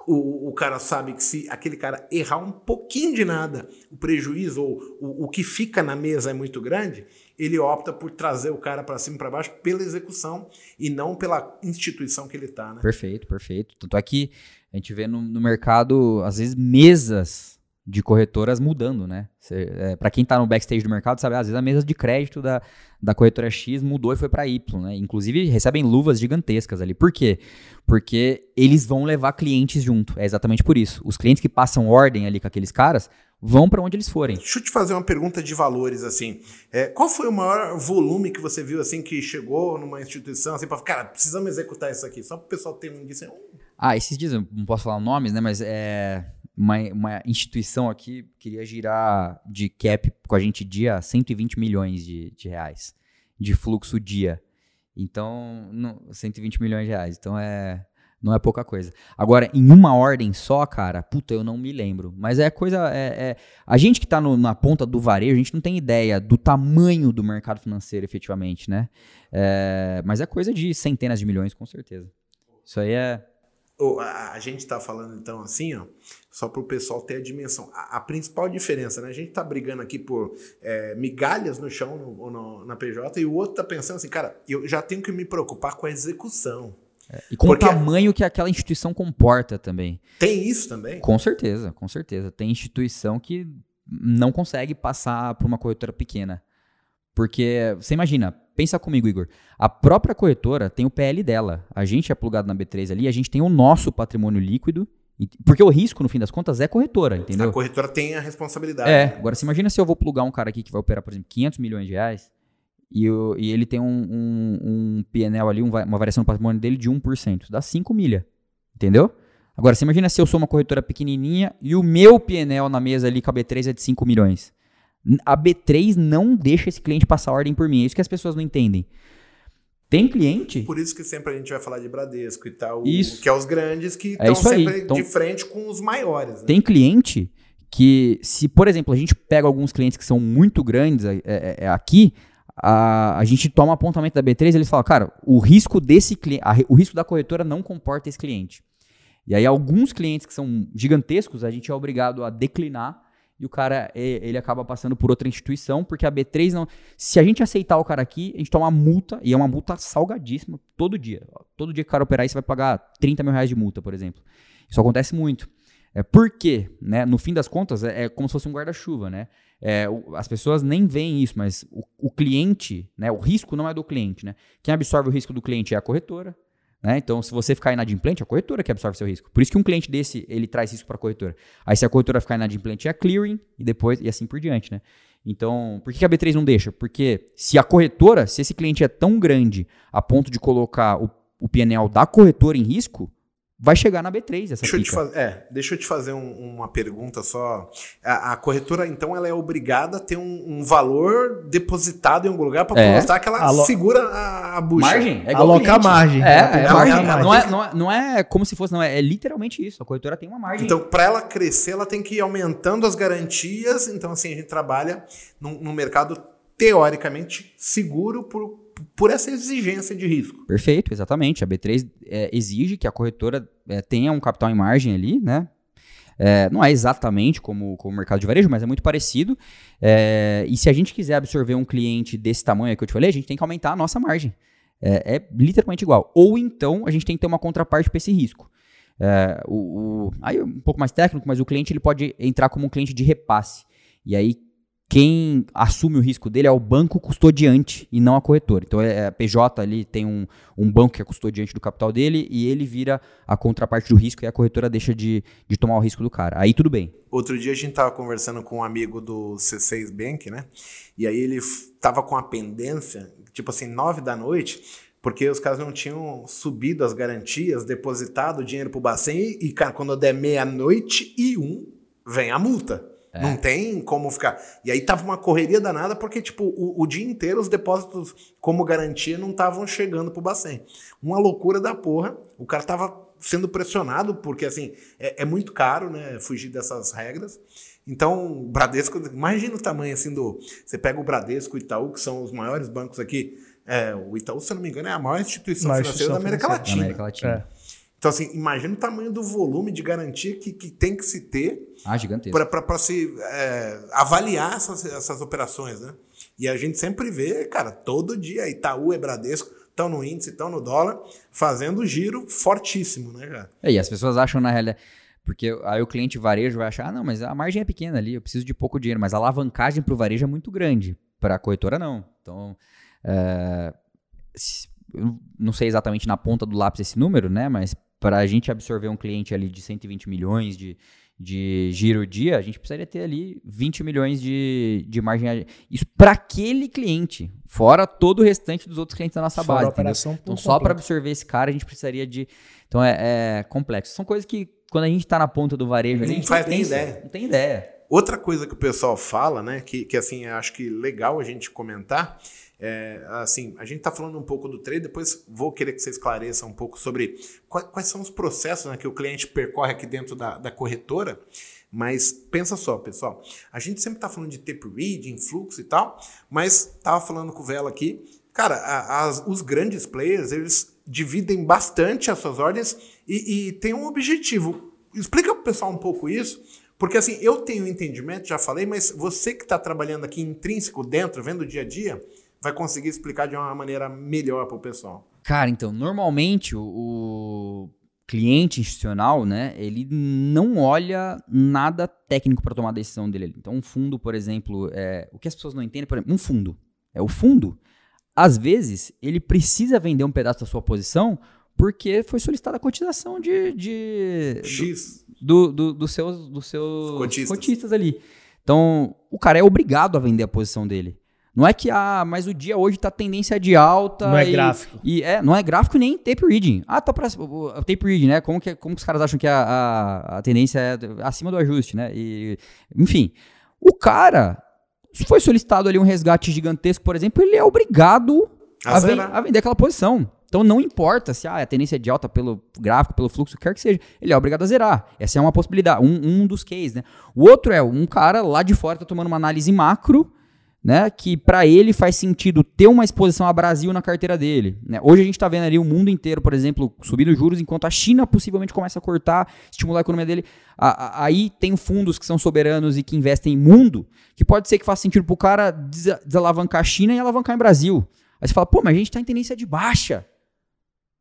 o, o cara sabe que se aquele cara errar um pouquinho de nada, o prejuízo ou o, o que fica na mesa é muito grande, ele opta por trazer o cara para cima e para baixo pela execução e não pela instituição que ele está. Né? Perfeito, perfeito. Tanto é que a gente vê no, no mercado, às vezes, mesas de corretoras mudando, né? É, para quem está no backstage do mercado, sabe, às vezes a mesa de crédito da, da corretora X mudou e foi para Y, né? Inclusive recebem luvas gigantescas ali. Por quê? Porque eles vão levar clientes junto. É exatamente por isso. Os clientes que passam ordem ali com aqueles caras vão para onde eles forem. Deixa eu te fazer uma pergunta de valores assim. É, qual foi o maior volume que você viu assim que chegou numa instituição assim para, cara, precisamos executar isso aqui, só para o pessoal ter um disso. Ah, esses dias, não posso falar nomes, né? Mas é uma, uma instituição aqui queria girar de cap com a gente dia 120 milhões de, de reais de fluxo dia. Então, não, 120 milhões de reais. Então é. Não é pouca coisa. Agora, em uma ordem só, cara, puta, eu não me lembro. Mas é coisa. É, é a gente que tá no, na ponta do varejo, a gente não tem ideia do tamanho do mercado financeiro, efetivamente, né? É, mas é coisa de centenas de milhões, com certeza. Isso aí é a, gente está falando então assim, ó, só para o pessoal ter a dimensão. A, a, principal diferença, né? A gente está brigando aqui por é, migalhas no chão no, no, na PJ e o outro está pensando assim, cara, eu já tenho que me preocupar com a execução. É, e com Porque o tamanho que aquela instituição comporta também. Tem isso também? Com certeza, com certeza. Tem instituição que não consegue passar por uma corretora pequena. Porque, você imagina, pensa comigo, Igor. A própria corretora tem o PL dela. A gente é plugado na B3 ali, a gente tem o nosso patrimônio líquido. Porque o risco, no fim das contas, é corretora, entendeu? A corretora tem a responsabilidade. É. Né? Agora, você imagina se eu vou plugar um cara aqui que vai operar, por exemplo, 500 milhões de reais e, eu, e ele tem um, um, um PNL ali, um, uma variação no patrimônio dele de 1%. Dá 5 milha, entendeu? Agora, você imagina se eu sou uma corretora pequenininha e o meu PNL na mesa ali com a B3 é de 5 milhões a B3 é de 5 milhões. A B3 não deixa esse cliente passar ordem por mim. É isso que as pessoas não entendem. Tem cliente. Por isso que sempre a gente vai falar de Bradesco e tal, Isso. que é os grandes que É estão aí. sempre Então- de frente com os maiores. né? Tem cliente que, se, por exemplo, a gente pega alguns clientes que são muito grandes é, é, é, aqui, a, a gente toma apontamento da B3 e eles falam, cara, o risco desse cliente, o risco da corretora não comporta esse cliente. E aí, alguns clientes que são gigantescos, a gente é obrigado a declinar e o cara, ele acaba passando por outra instituição, porque a B3 não. Se a gente aceitar o cara aqui, a gente toma uma multa, e é uma multa salgadíssima todo dia. Todo dia que o cara operar você vai pagar 30 mil reais de multa, por exemplo. Isso acontece muito. É, por quê? Né? No fim das contas, é, é como se fosse um guarda-chuva, né? É, o- as pessoas nem veem isso, mas o, o cliente, né? O risco não é do cliente, né? Quem absorve o risco do cliente é a corretora. Né? Então, se você ficar inadimplente, é a corretora que absorve seu risco. Por isso que um cliente desse, ele traz risco para a corretora. Aí, se a corretora ficar inadimplente, é a clearing e depois, e assim por diante, né? Então, por que a B3 não deixa? Porque se a corretora, se esse cliente é tão grande a ponto de colocar o, o PNL da corretora em risco, vai chegar na B3 essa Deixa eu, te faz- é, deixa eu te fazer um- uma pergunta só. A, a corretora, então, ela é obrigada a ter um, um valor depositado em algum lugar para É. mostrar que ela Alo- segura a, a bucha. Margem? É igual Alocar margem. É, é que margem. alocar Não, é, não, é, não é como se fosse, não. É, é literalmente isso. A corretora tem uma margem. Então, para ela crescer, ela tem que ir aumentando as garantias. Então, assim, a gente trabalha num, num mercado teoricamente seguro por, por essa exigência de risco. Perfeito, exatamente. A B3 é, exige que a corretora é, tenha um capital em margem ali, né? É, não é exatamente como, como o mercado de varejo, mas é muito parecido. É, e se a gente quiser absorver um cliente desse tamanho que eu te falei, a gente tem que aumentar a nossa margem. É, é literalmente igual. Ou então a gente tem que ter uma contraparte para esse risco. É, o, o- aí é um pouco mais técnico, mas o cliente ele pode entrar como um cliente de repasse. E aí quem assume o risco dele é o banco custodiante e não a corretora. Então é, a PJ ali tem um, um banco que é custodiante do capital dele e ele vira a contraparte do risco e a corretora deixa de, de tomar o risco do cara. Aí tudo bem. Outro dia a gente tava conversando com um amigo do C6 Bank, né? E aí ele f- tava com a pendência, tipo assim, nove da noite, porque os caras não tinham subido as garantias, depositado o dinheiro pro Bacen e, e, cara, quando der meia-noite e um, vem a multa. Não tem como ficar. E aí tava uma correria danada, porque, tipo, o, o dia inteiro os depósitos como garantia não estavam chegando pro Bacen. Uma loucura da porra. O cara tava sendo pressionado, porque, assim, é, é muito caro, né? Fugir dessas regras. Então, o Bradesco, imagina o tamanho assim do. Você pega o Bradesco e o Itaú, que são os maiores bancos aqui. É, o Itaú, se eu não me engano, é a maior instituição Maior financeira da América instituição Na Latina. América Latina. É. Então, assim, imagina o tamanho do volume de garantia que, que tem que se ter Ah, para se é, avaliar essas, essas operações, né? E a gente sempre vê, cara, todo dia Itaú e Bradesco estão no índice, estão no dólar, fazendo giro fortíssimo, né, cara? É, e as pessoas acham na realidade. Porque aí o cliente varejo vai achar, ah, não, mas a margem é pequena ali, eu preciso de pouco dinheiro. Mas a alavancagem para o varejo é muito grande. Para a corretora, não. Então, é, não sei exatamente na ponta do lápis esse número, né? Mas para a gente absorver um cliente ali de 120 milhões de, de giro dia, a gente precisaria ter ali 20 milhões de, de margem. Isso para aquele cliente, fora todo o restante dos outros clientes da nossa Fora base. operação Então, só para absorver esse cara, a gente precisaria de. Então, é, é complexo. São coisas que, quando a gente tá na ponta do varejo, Não a gente faz nem pensa, ideia. Não tem ideia. Outra coisa que o pessoal fala, né, que, que assim, acho que legal a gente comentar, é, assim, a gente tá falando um pouco do trade, depois vou querer que você esclareça um pouco sobre quais, quais são os processos né, que o cliente percorre aqui dentro da, da corretora, mas pensa só, pessoal, a gente sempre tá falando de tape reading, fluxo e tal, mas tava falando com o Vela aqui, cara, a- os grandes players, eles dividem bastante as suas ordens e, e tem um objetivo. Explica pro pessoal um pouco isso, porque assim, eu tenho entendimento, já falei, mas você que está trabalhando aqui intrínseco dentro, vendo o dia a dia, vai conseguir explicar de uma maneira melhor para o pessoal. Cara, então, normalmente o, cliente institucional, né, ele não olha nada técnico para tomar a decisão dele. Então, um fundo, por exemplo, é, o que as pessoas não entendem, por exemplo, um fundo. É o fundo, às vezes, ele precisa vender um pedaço da sua posição porque foi solicitada a cotização de, de, X. do, do, dos seus, dos seus Cotistas. cotistas. ali. Então, o cara é obrigado a vender a posição dele. Não é que, ah, mas o dia hoje tá tendência de alta. Não é e, gráfico. E é, não é gráfico nem tape reading. Ah, tá pra. o- o tape reading, né? Como que, como que os caras acham que a, a, a tendência é acima do ajuste, né? E, enfim. O cara, se foi solicitado ali um resgate gigantesco, por exemplo, ele é obrigado A ven- a vender aquela posição. Então não importa se ah, a tendência é de alta pelo gráfico, pelo fluxo, quer que seja, ele é obrigado a zerar. Essa é uma possibilidade, um, um dos cases, né? O outro é um cara lá de fora tá tomando uma análise macro, né? Que para ele faz sentido ter uma exposição a Brasil na carteira dele. né? Hoje a gente tá vendo ali o mundo inteiro, por exemplo, subindo juros, enquanto a China possivelmente começa a cortar, estimular a economia dele. A- a- aí tem fundos que são soberanos e que investem em mundo, que pode ser que faça sentido pro cara des- desalavancar a China e alavancar em Brasil. Aí você fala, pô, mas a gente tá em tendência de baixa.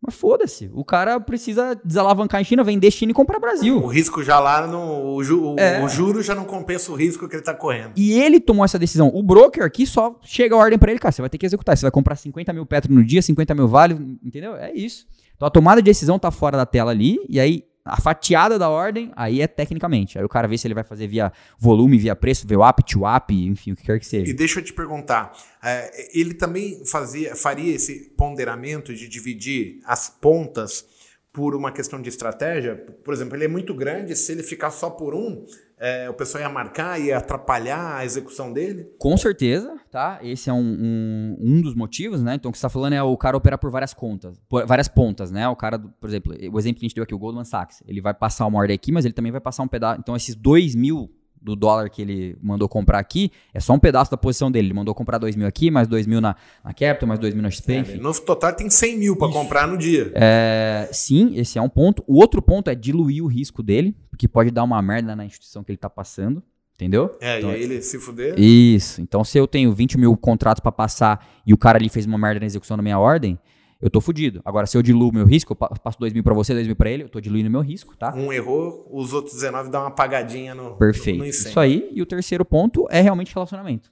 Mas foda-se, o cara precisa desalavancar em China, vender China e comprar O Brasil. risco já lá, no, o, ju- o- É. o juro já não compensa o risco que ele tá correndo. E ele tomou essa decisão. O broker aqui só chega a ordem pra ele, cara, você vai ter que executar. Você vai comprar 50 mil Petro no dia, 50 mil Vale, entendeu? É isso. Então a tomada de decisão tá fora da tela ali, e aí a fatiada da ordem, aí é tecnicamente. Aí o cara vê se ele vai fazer via volume, via preço, to up, enfim, o que quer que seja. E deixa eu te perguntar, é, ele também fazia, faria esse ponderamento de dividir as pontas por uma questão de estratégia? Por exemplo, ele é muito grande, se ele ficar só por um, é, o pessoal ia marcar, ia atrapalhar a execução dele? Com certeza, tá? Esse é um, um, um dos motivos, né? Então, o que você está falando é o cara operar por várias contas, por várias pontas, né? O cara, por exemplo, o exemplo que a gente deu aqui, o Goldman Sachs, ele vai passar uma ordem aqui, mas ele também vai passar um pedaço. Então, esses 2 mil do dólar que ele mandou comprar aqui, é só um pedaço da posição dele. Ele mandou comprar 2 mil aqui, mais 2 mil na, na Capital, mais 2 mil na XP, enfim. No total tem 100 mil para comprar no dia. É, sim, esse é um ponto. O outro ponto é diluir o risco dele, porque pode dar uma merda na instituição que ele tá passando, entendeu? É, Então, e aí ele se fuder. Isso. Então, se eu tenho 20 mil contratos pra passar e o cara ali fez uma merda na execução da minha ordem, eu tô fudido. Agora, se eu diluo meu risco, eu pa- passo 2 mil pra você, 2 mil pra ele, eu tô diluindo meu risco, tá? Um errou, os outros 19 dão uma apagadinha no, Perfeito. no. Isso aí. E o terceiro ponto é realmente relacionamento.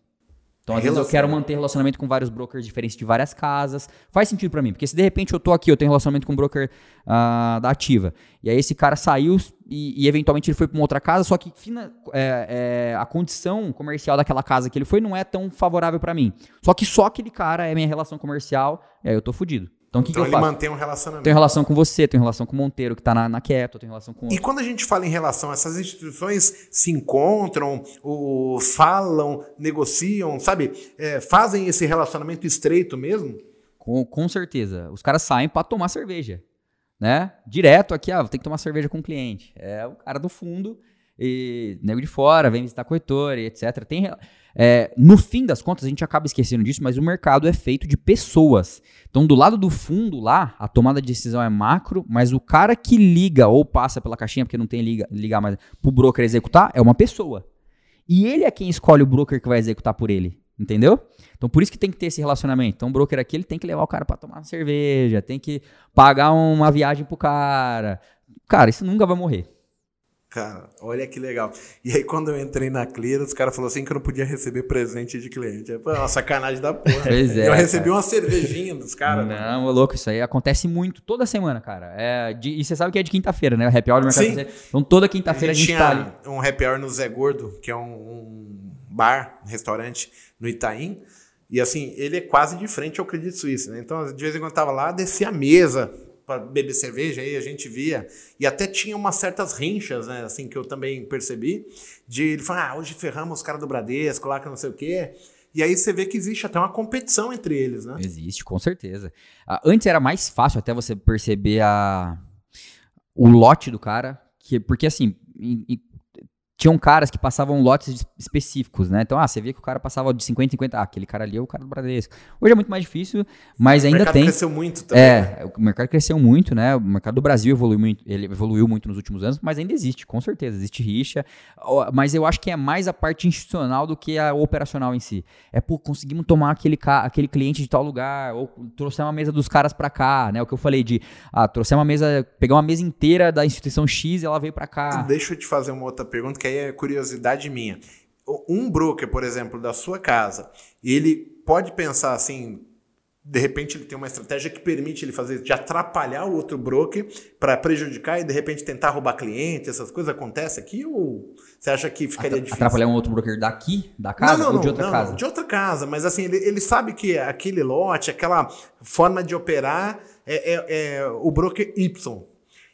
Então, às vezes eu quero manter relacionamento com vários brokers diferentes de várias casas. Faz sentido pra mim, porque se de repente eu tô aqui, eu tenho relacionamento com um broker ah, da ativa, e aí esse cara saiu e, e eventualmente ele foi pra uma outra casa, só que fina- é, é, a condição comercial daquela casa que ele foi não é tão favorável pra mim. Só que só aquele cara é minha relação comercial, e aí eu tô fudido. Então o que, Então que eu ele faço? mantém um relacionamento. Tenho relação com você, tenho relação com o Monteiro, que tá na, na Keto, tenho relação com. E quando a gente fala em relação, essas instituições se encontram, o, falam, negociam, sabe? É, fazem esse relacionamento estreito mesmo? Com, com certeza. Os caras saem pra tomar cerveja. Né? Direto aqui, ah, tem que tomar cerveja com o cliente. É o cara do fundo e nego de fora, vem visitar corretor e etc. Tem, é, no fim das contas, a gente acaba esquecendo disso, mas o mercado é feito de pessoas. Então, do lado do fundo lá, a tomada de decisão é macro, mas o cara que liga ou passa pela caixinha, porque não tem liga, ligar mais, pro broker executar, é uma pessoa. E ele é quem escolhe o broker que vai executar por ele. Entendeu? Então por isso que tem que ter esse relacionamento. Então o broker aqui ele tem que levar o cara pra tomar uma cerveja, tem que pagar uma viagem pro cara. Cara, isso nunca vai morrer. Cara, olha que legal. E aí, quando eu entrei na Clear, os caras falaram assim que eu não podia receber presente de cliente. É uma sacanagem da porra. Pois é, eu recebi cara. uma cervejinha dos caras. mano. Não, ô louco, isso aí acontece muito toda semana, cara. É, de- e você sabe que é de quinta-feira, né? O happy hour do mercado Sim. financeiro. Então toda A quinta-feira a gente gente tá ali. tinha um happy hour no Zé Gordo, que é um, um bar, um restaurante no Itaim. E assim, ele é quase de frente ao Credit Suisse, né? Então, de vez em quando eu tava lá, descia a mesa para beber cerveja, aí a gente via. E até tinha umas certas rinchas, né? Assim, que eu também percebi. De ele falar, ah, hoje ferramos os caras do Bradesco lá, que não sei o quê. E aí você vê que existe até uma competição entre eles, né? Existe, com certeza. Ah, antes era mais fácil até você perceber a, o lote do cara, que, porque assim, em- tinham caras que passavam lotes es- específicos, né? Então, ah, você via que o cara passava de 50 em 50, ah, aquele cara ali é o cara do Bradesco. Hoje é muito mais difícil, mas o ainda mercado tem. cresceu muito também. né? É, o mercado cresceu muito, né? O mercado do Brasil evoluiu muito, ele evoluiu muito nos últimos anos, mas ainda existe, com certeza, existe rixa. Mas eu acho que é mais a parte institucional do que a operacional em si. É, pô, conseguimos tomar aquele, ca- aquele cliente de tal lugar, ou trouxemos a mesa dos caras pra cá, né? O que eu falei de, ah, trouxemos uma mesa, pegar uma mesa inteira da instituição X e ela veio pra cá. Deixa eu te fazer uma outra pergunta, que aí é curiosidade minha. Um broker, por exemplo, da sua casa, ele pode pensar assim, de repente ele tem uma estratégia que permite ele fazer de atrapalhar o outro broker para prejudicar e de repente tentar roubar cliente, essas coisas acontecem aqui ou você acha que ficaria Atra difícil? Atrapalhar um outro broker daqui, da casa não, não, ou de outra não, casa? De outra casa, mas assim, ele, ele sabe que aquele lote, aquela forma de operar é, é, é o broker Y.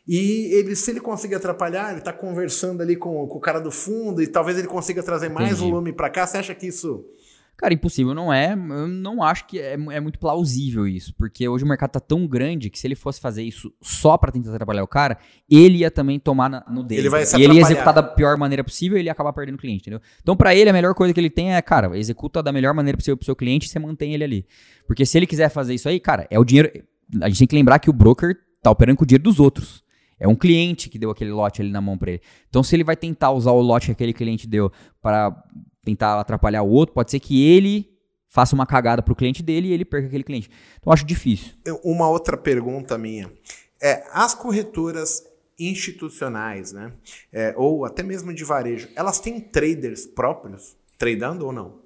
E ele, se ele conseguir atrapalhar, ele está conversando ali com, com, o cara do fundo e talvez ele consiga trazer mais Entendi. volume para cá. Você acha que isso Cara, impossível não é. Eu não acho que é, é, muito plausível isso. Porque hoje o mercado tá tão grande que se ele fosse fazer isso só para tentar atrapalhar o cara, ele ia também tomar na, no dele. Ele vai se e ele ia executar da pior maneira possível e ele ia acabar perdendo o cliente, entendeu? Então, para ele, a melhor coisa que ele tem é, cara, executa da melhor maneira possível pro seu cliente e você mantém ele ali. Porque se ele quiser fazer isso aí, cara, é o dinheiro. A gente tem que lembrar que o broker tá operando com o dinheiro dos outros. É um cliente que deu aquele lote ali na mão para ele. Então, se ele vai tentar usar o lote que aquele cliente deu para tentar atrapalhar o outro, pode ser que ele faça uma cagada pro cliente dele e ele perca aquele cliente. Então, eu acho difícil. Uma outra pergunta minha. É, as corretoras institucionais, né? É, ou até mesmo de varejo, elas têm traders próprios tradando ou não?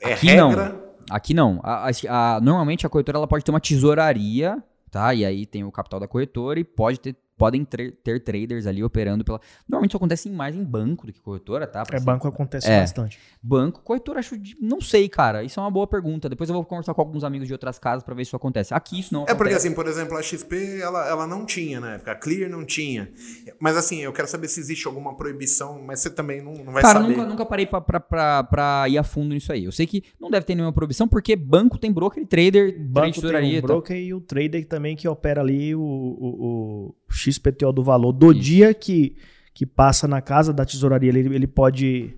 É Aqui regra? Não. Aqui não. A, a, a, normalmente a corretora ela pode ter uma tesouraria, tá? E aí tem o capital da corretora e pode ter podem ter, ter, traders ali operando pela. Normalmente isso acontece mais em banco do que corretora, tá? Pra é, ser... banco acontece é. bastante. Banco, corretora, acho. De... Não sei, cara. Isso é uma boa pergunta. Depois eu vou conversar com alguns amigos de outras casas para ver se isso acontece. Aqui isso não é acontece. É porque, assim, por exemplo, a XP, ela, ela não tinha na época. A Clear não tinha. Mas, assim, eu quero saber se existe alguma proibição, mas você também não, não vai cara, saber. Cara, nunca, nunca parei pra, pra, pra, pra, ir a fundo nisso aí. Eu sei que não deve ter nenhuma proibição, porque banco tem broker e trader, banco tem um broker e o trader também que opera ali o, o, o XPTO do valor do Isso. dia que, que passa na casa da tesouraria, ele, ele pode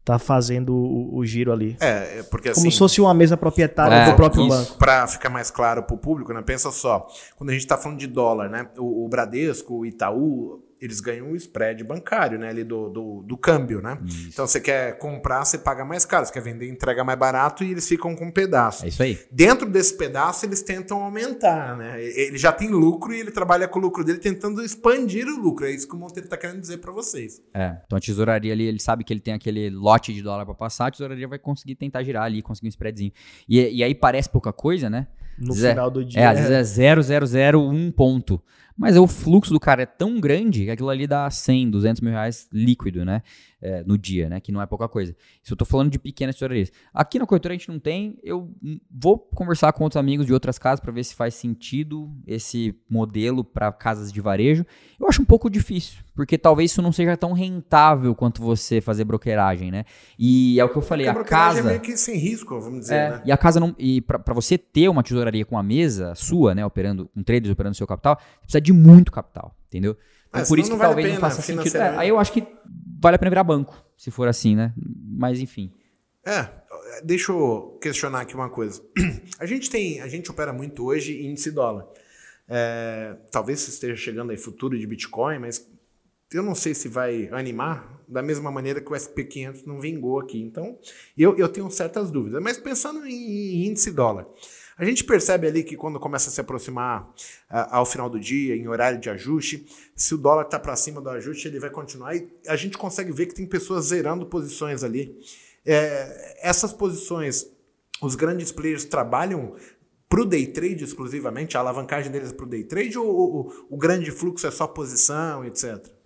estar tá fazendo o, o, giro ali. É, porque assim... Como se fosse uma mesa proprietária é, do próprio isso. banco. Para ficar mais claro para o público, né? pensa só, quando a gente está falando de dólar, né? O, o Bradesco, o Itaú, eles ganham o spread bancário, né? Ali do, do, do câmbio, né? Isso. Então você quer comprar, você paga mais caro. Você quer vender, entrega mais barato e eles ficam com um pedaço. É isso aí. Dentro desse pedaço, eles tentam aumentar, né? Ele já tem lucro e ele trabalha com o lucro dele tentando expandir o lucro. É isso que o Monteiro está querendo dizer para vocês. É. Então a tesouraria ali, ele sabe que ele tem aquele lote de dólar para passar, a tesouraria vai conseguir tentar girar ali, conseguir um spreadzinho. E, e aí parece pouca coisa, né? No final do dia. É, às vezes é 0,001 ponto. Mas o fluxo do cara é tão grande que aquilo ali dá 100, 200 mil reais líquido, né? É, no dia, né? Que não é pouca coisa. Isso eu tô falando de pequenas tesourarias. Aqui na corretora a gente não tem. Eu vou conversar com outros amigos de outras casas para ver se faz sentido esse modelo para casas de varejo. Eu acho um pouco difícil, porque talvez isso não seja tão rentável quanto você fazer brokeragem, né? E é o que eu falei, porque a, a casa é meio que sem risco, vamos dizer, é, né? E a casa não e para você ter uma tesouraria com a mesa sua, né, operando com um traders operando seu capital, você precisa de muito capital, entendeu? Então, Ah, por isso que não vale talvez não pena faça sentido. É, aí eu acho que vale a pena virar banco, se for assim, né? Mas enfim. É, deixa eu questionar aqui uma coisa. A gente tem, a gente opera muito hoje em índice dólar. É, talvez esteja chegando aí futuro de Bitcoin, mas eu não sei se vai animar da mesma maneira que o SP500 não vingou aqui. Então, eu, eu tenho certas dúvidas. Mas pensando em, índice dólar, a gente percebe ali que quando começa a se aproximar ao final do dia, em horário de ajuste, se o dólar está para cima do ajuste, ele vai continuar. E a gente consegue ver que tem pessoas zerando posições ali. É, essas posições, os grandes players trabalham para o day trade exclusivamente, a alavancagem deles para o day trade, ou o, o grande fluxo é só posição, etc?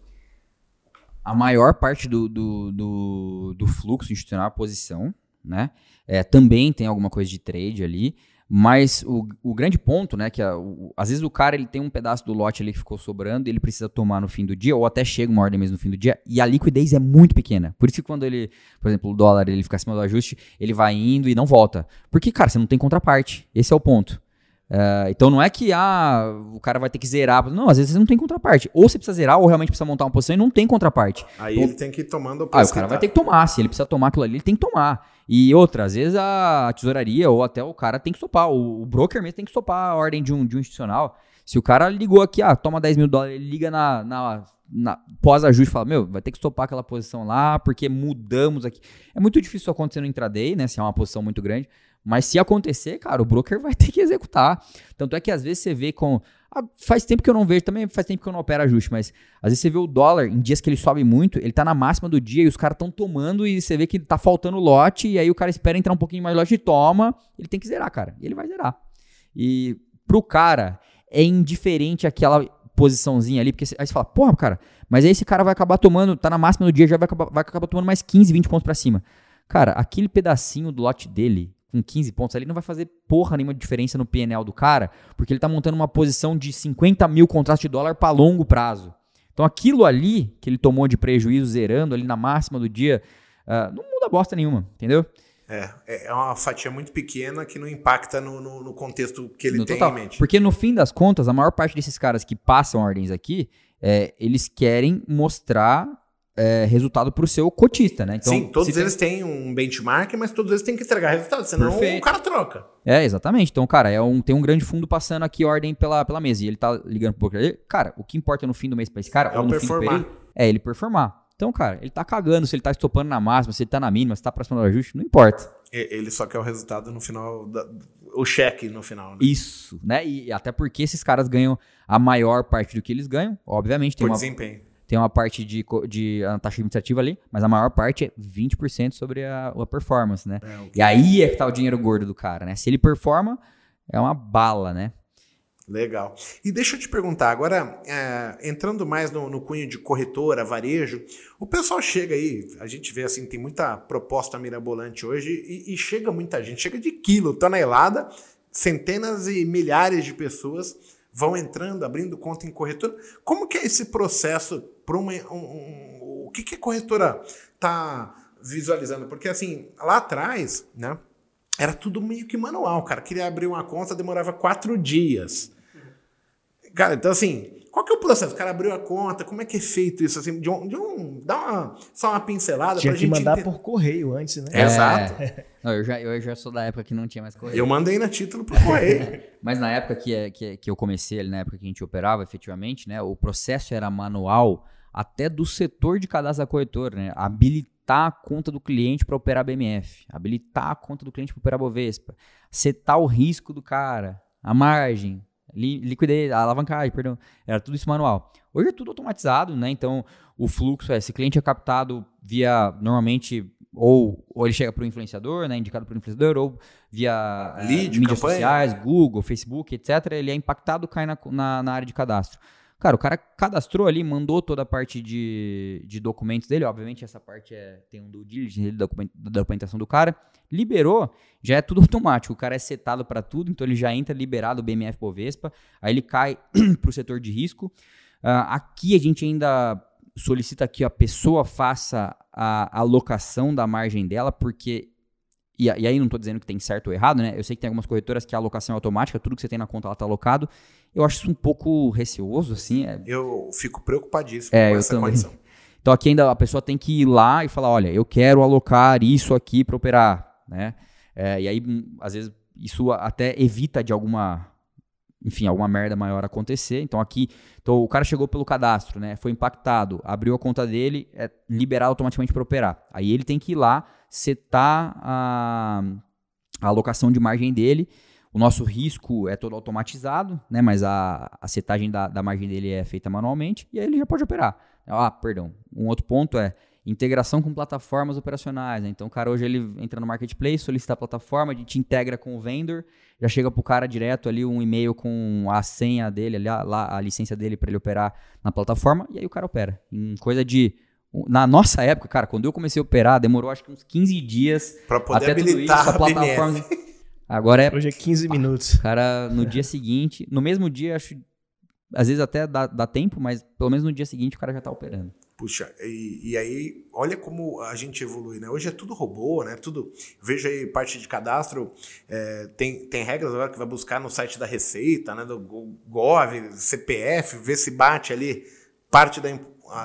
A maior parte do, do, do, do fluxo institucional a posição, né? É, também tem alguma coisa de trade ali. Mas o, o grande ponto, né, que a, o, às vezes o cara ele tem um pedaço do lote ali que ficou sobrando ele precisa tomar no fim do dia, ou até chega uma ordem mesmo no fim do dia, e a liquidez é muito pequena. Por isso que quando ele, por exemplo, o dólar ele fica acima do ajuste, ele vai indo e não volta. Porque, cara, você não tem contraparte. Esse é o ponto. Uh, então não é que ah, o cara vai ter que zerar. Não, às vezes você não tem contraparte. Ou você precisa zerar, ou realmente precisa montar uma posição e não tem contraparte. Aí então, ele tem que ir tomando o Ah, o cara vai ter que tomar. Se ele precisa tomar aquilo ali, ele tem que tomar. E outra, às vezes a tesouraria ou até o cara tem que stopar. O, o broker mesmo tem que stopar a ordem de um, de um institucional. Se o cara ligou aqui, ah, toma 10 mil dólares, ele liga na, na, na pós-ajuste e fala, meu, vai ter que stopar aquela posição lá, porque mudamos aqui. É muito difícil isso acontecer no intraday, né? Se é uma posição muito grande. Mas se acontecer, cara, o broker vai ter que executar. Tanto é que às vezes você vê com. Ah, faz tempo que eu não vejo, também faz tempo que eu não opero ajuste, mas às vezes você vê o dólar, em dias que ele sobe muito, ele tá na máxima do dia e os caras estão tomando e você vê que tá faltando lote, e aí o cara espera entrar um pouquinho mais lote e toma, ele tem que zerar, cara. E ele vai zerar. E pro cara, é indiferente aquela posiçãozinha ali, porque aí você fala, porra, cara, mas aí esse cara vai acabar tomando, tá na máxima do dia, já vai acabar, vai acabar tomando mais 15, 20 pontos para cima. Cara, aquele pedacinho do lote dele, com 15 pontos ali, não vai fazer porra nenhuma diferença no PNL do cara, porque ele tá montando uma posição de 50 mil contratos de dólar para longo prazo. Então aquilo ali que ele tomou de prejuízo zerando ali na máxima do dia, uh, não muda bosta nenhuma, entendeu? É, é, é uma fatia muito pequena que não impacta no, no, no contexto que ele no tem total. em mente. Porque no fim das contas, a maior parte desses caras que passam ordens aqui, é, eles querem mostrar é, resultado para o seu cotista, né? Então, Sim, todos eles tem... têm um benchmark, mas todos eles têm que entregar resultado, senão Perfeito. o cara troca. É, exatamente. Então, cara, é um, tem um grande fundo passando aqui ordem pela, pela mesa e ele tá ligando pro broker. Cara, o que importa no fim do mês para esse cara, é ou no performar. fim do período, é ele performar. Então, cara, ele tá cagando se ele tá estopando na máxima, se ele tá na mínima, se tá próximo do ajuste, não importa. Ele só quer o resultado no final, da, o cheque no final. Né? Isso, né? E até porque esses caras ganham a maior parte do que eles ganham, obviamente. Tem Por uma, desempenho. Tem uma parte de, de taxa administrativa ali, mas a maior parte é 20% sobre a, a performance, né? É, e aí é que tá o dinheiro gordo do cara, né? Se ele performa, é uma bala, né? Legal. E deixa eu te perguntar, agora, é, entrando mais no, no, cunho de corretora, varejo, o pessoal chega aí, a gente vê assim, tem muita proposta mirabolante hoje e, e chega muita gente, chega de quilo, tonelada, centenas e milhares de pessoas vão entrando, abrindo conta em corretora. Como que é esse processo para uma. Um, um, o que, que a corretora está visualizando? Porque assim, lá atrás, né? Era tudo meio que manual, cara. Queria abrir uma conta, demorava quatro dias. Cara, então assim, qual que é o processo? O cara abriu a conta, como é que é feito isso? Assim, de um, de um dá uma, só uma pincelada Tinha pra que mandar por correio antes, né? É, Exato. Não, eu, já, eu já sou da época que não tinha mais correio. Eu mandei na título por correio. Mas na época que, é, que, que eu comecei, na época que a gente operava efetivamente, né? O processo era manual até do setor de cadastro da corretora, né? Habilitar a conta do cliente para operar BMF, habilitar a conta do cliente para operar Bovespa, setar o risco do cara, a margem, li, liquidez, a alavancagem, perdão. Era tudo isso manual. Hoje é tudo automatizado, né? Então, o fluxo é, se cliente é captado via, normalmente, ou, ou ele chega para o influenciador, né? Indicado para o influenciador, ou via Lead, é, mídias campanha. sociais, Google, Facebook, etc. Ele é impactado, cai na, na, na área de cadastro. Cara, o cara cadastrou ali, mandou toda a parte de, de documentos dele. Obviamente, essa parte é, tem um due diligence da documentação do cara. Liberou, já é tudo automático. O cara é setado para tudo, então ele já entra liberado o BMF Bovespa. Aí ele cai para o setor de risco. Uh, aqui a gente ainda solicita que a pessoa faça a alocação da margem dela, porque e, e, aí não estou dizendo que tem certo ou errado, né? Eu sei que tem algumas corretoras que a alocação é automática, tudo que você tem na conta ela está alocado. Eu acho isso um pouco receoso, assim. É... Eu fico preocupadíssimo é, com essa também. condição. Então aqui ainda a pessoa tem que ir lá e falar, olha, eu quero alocar isso aqui para operar, né? É, e aí, hum, às vezes, isso até evita de alguma, enfim, alguma merda maior acontecer. Então aqui, então, o cara chegou pelo cadastro, né? Foi impactado, abriu a conta dele, é liberado automaticamente para operar. Aí ele tem que ir lá setar a, a alocação de margem dele. O nosso risco é todo automatizado, né? Mas a, a setagem da, da margem dele é feita manualmente e aí ele já pode operar. Ah, perdão. Um outro ponto é integração com plataformas operacionais. Né? Então, o cara hoje ele entra no marketplace, solicita a plataforma, a gente integra com o vendor, já chega para o cara direto ali um e-mail com a senha dele, ali, a, a licença dele para ele operar na plataforma, e aí o cara opera. Em coisa de na nossa época, cara, quando eu comecei a operar, demorou acho que uns 15 dias para poder até habilitar tudo isso, a plataforma. Agora é. Hoje é 15 minutos. Cara, no dia seguinte, no mesmo dia, acho. Às vezes até dá, dá tempo, mas pelo menos no dia seguinte o cara já tá operando. Puxa, e, e, aí, olha como a gente evolui, né? Hoje é tudo robô, né? Tudo. Veja aí, parte de cadastro, é, tem, tem regras agora que vai buscar no site da Receita, né? Do Gov, CPF, ver se bate ali parte da,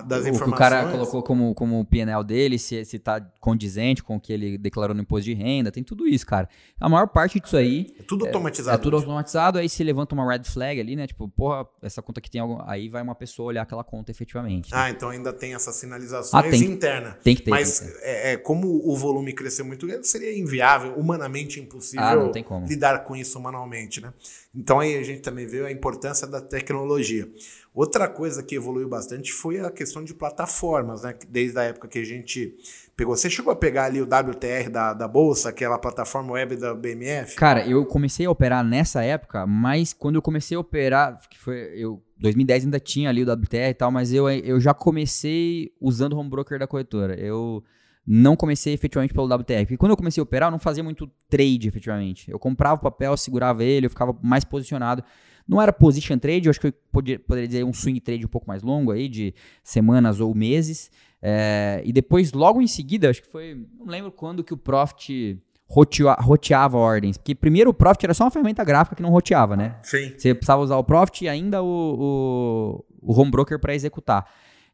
das informações. O, o cara colocou como, como o PNL dele, se, se tá condizente com o que ele declarou no imposto de renda, tem tudo isso, cara. A maior parte disso aí. É tudo automatizado. É, é tudo automatizado, aí se levanta uma red flag ali, né? Tipo, porra, essa conta aqui tem algum. Aí vai uma pessoa olhar aquela conta efetivamente. Né? Ah, então ainda tem essas sinalizações ah, tem, internas. Tem que ter. Mas é, é, como o volume cresceu muito grande, seria inviável, humanamente impossível ah, lidar com isso manualmente, né? Então aí a gente também vê a importância da tecnologia. Outra coisa que evoluiu bastante foi a questão de plataformas, né? Desde a época que a gente pegou. Você chegou a pegar ali o WTR da, da Bolsa, aquela plataforma web da BMF? Cara, eu comecei a operar nessa época, mas quando eu comecei a operar, que foi eu 2010 ainda tinha ali o WTR e tal, mas eu, eu já comecei usando o home broker da corretora. Eu não comecei efetivamente pelo WTR. Porque quando eu comecei a operar, eu não fazia muito trade efetivamente. Eu comprava o papel, segurava ele, eu ficava mais posicionado. Não era position trade, eu acho que eu podia, poderia dizer um swing trade um pouco mais longo aí, de semanas ou meses. É, e depois, logo em seguida, acho que foi. Não lembro quando que o Profit rotea, roteava ordens. Porque primeiro o Profit era só uma ferramenta gráfica que não roteava, né? Sim. Você precisava usar o Profit e ainda o, o, o home broker para executar.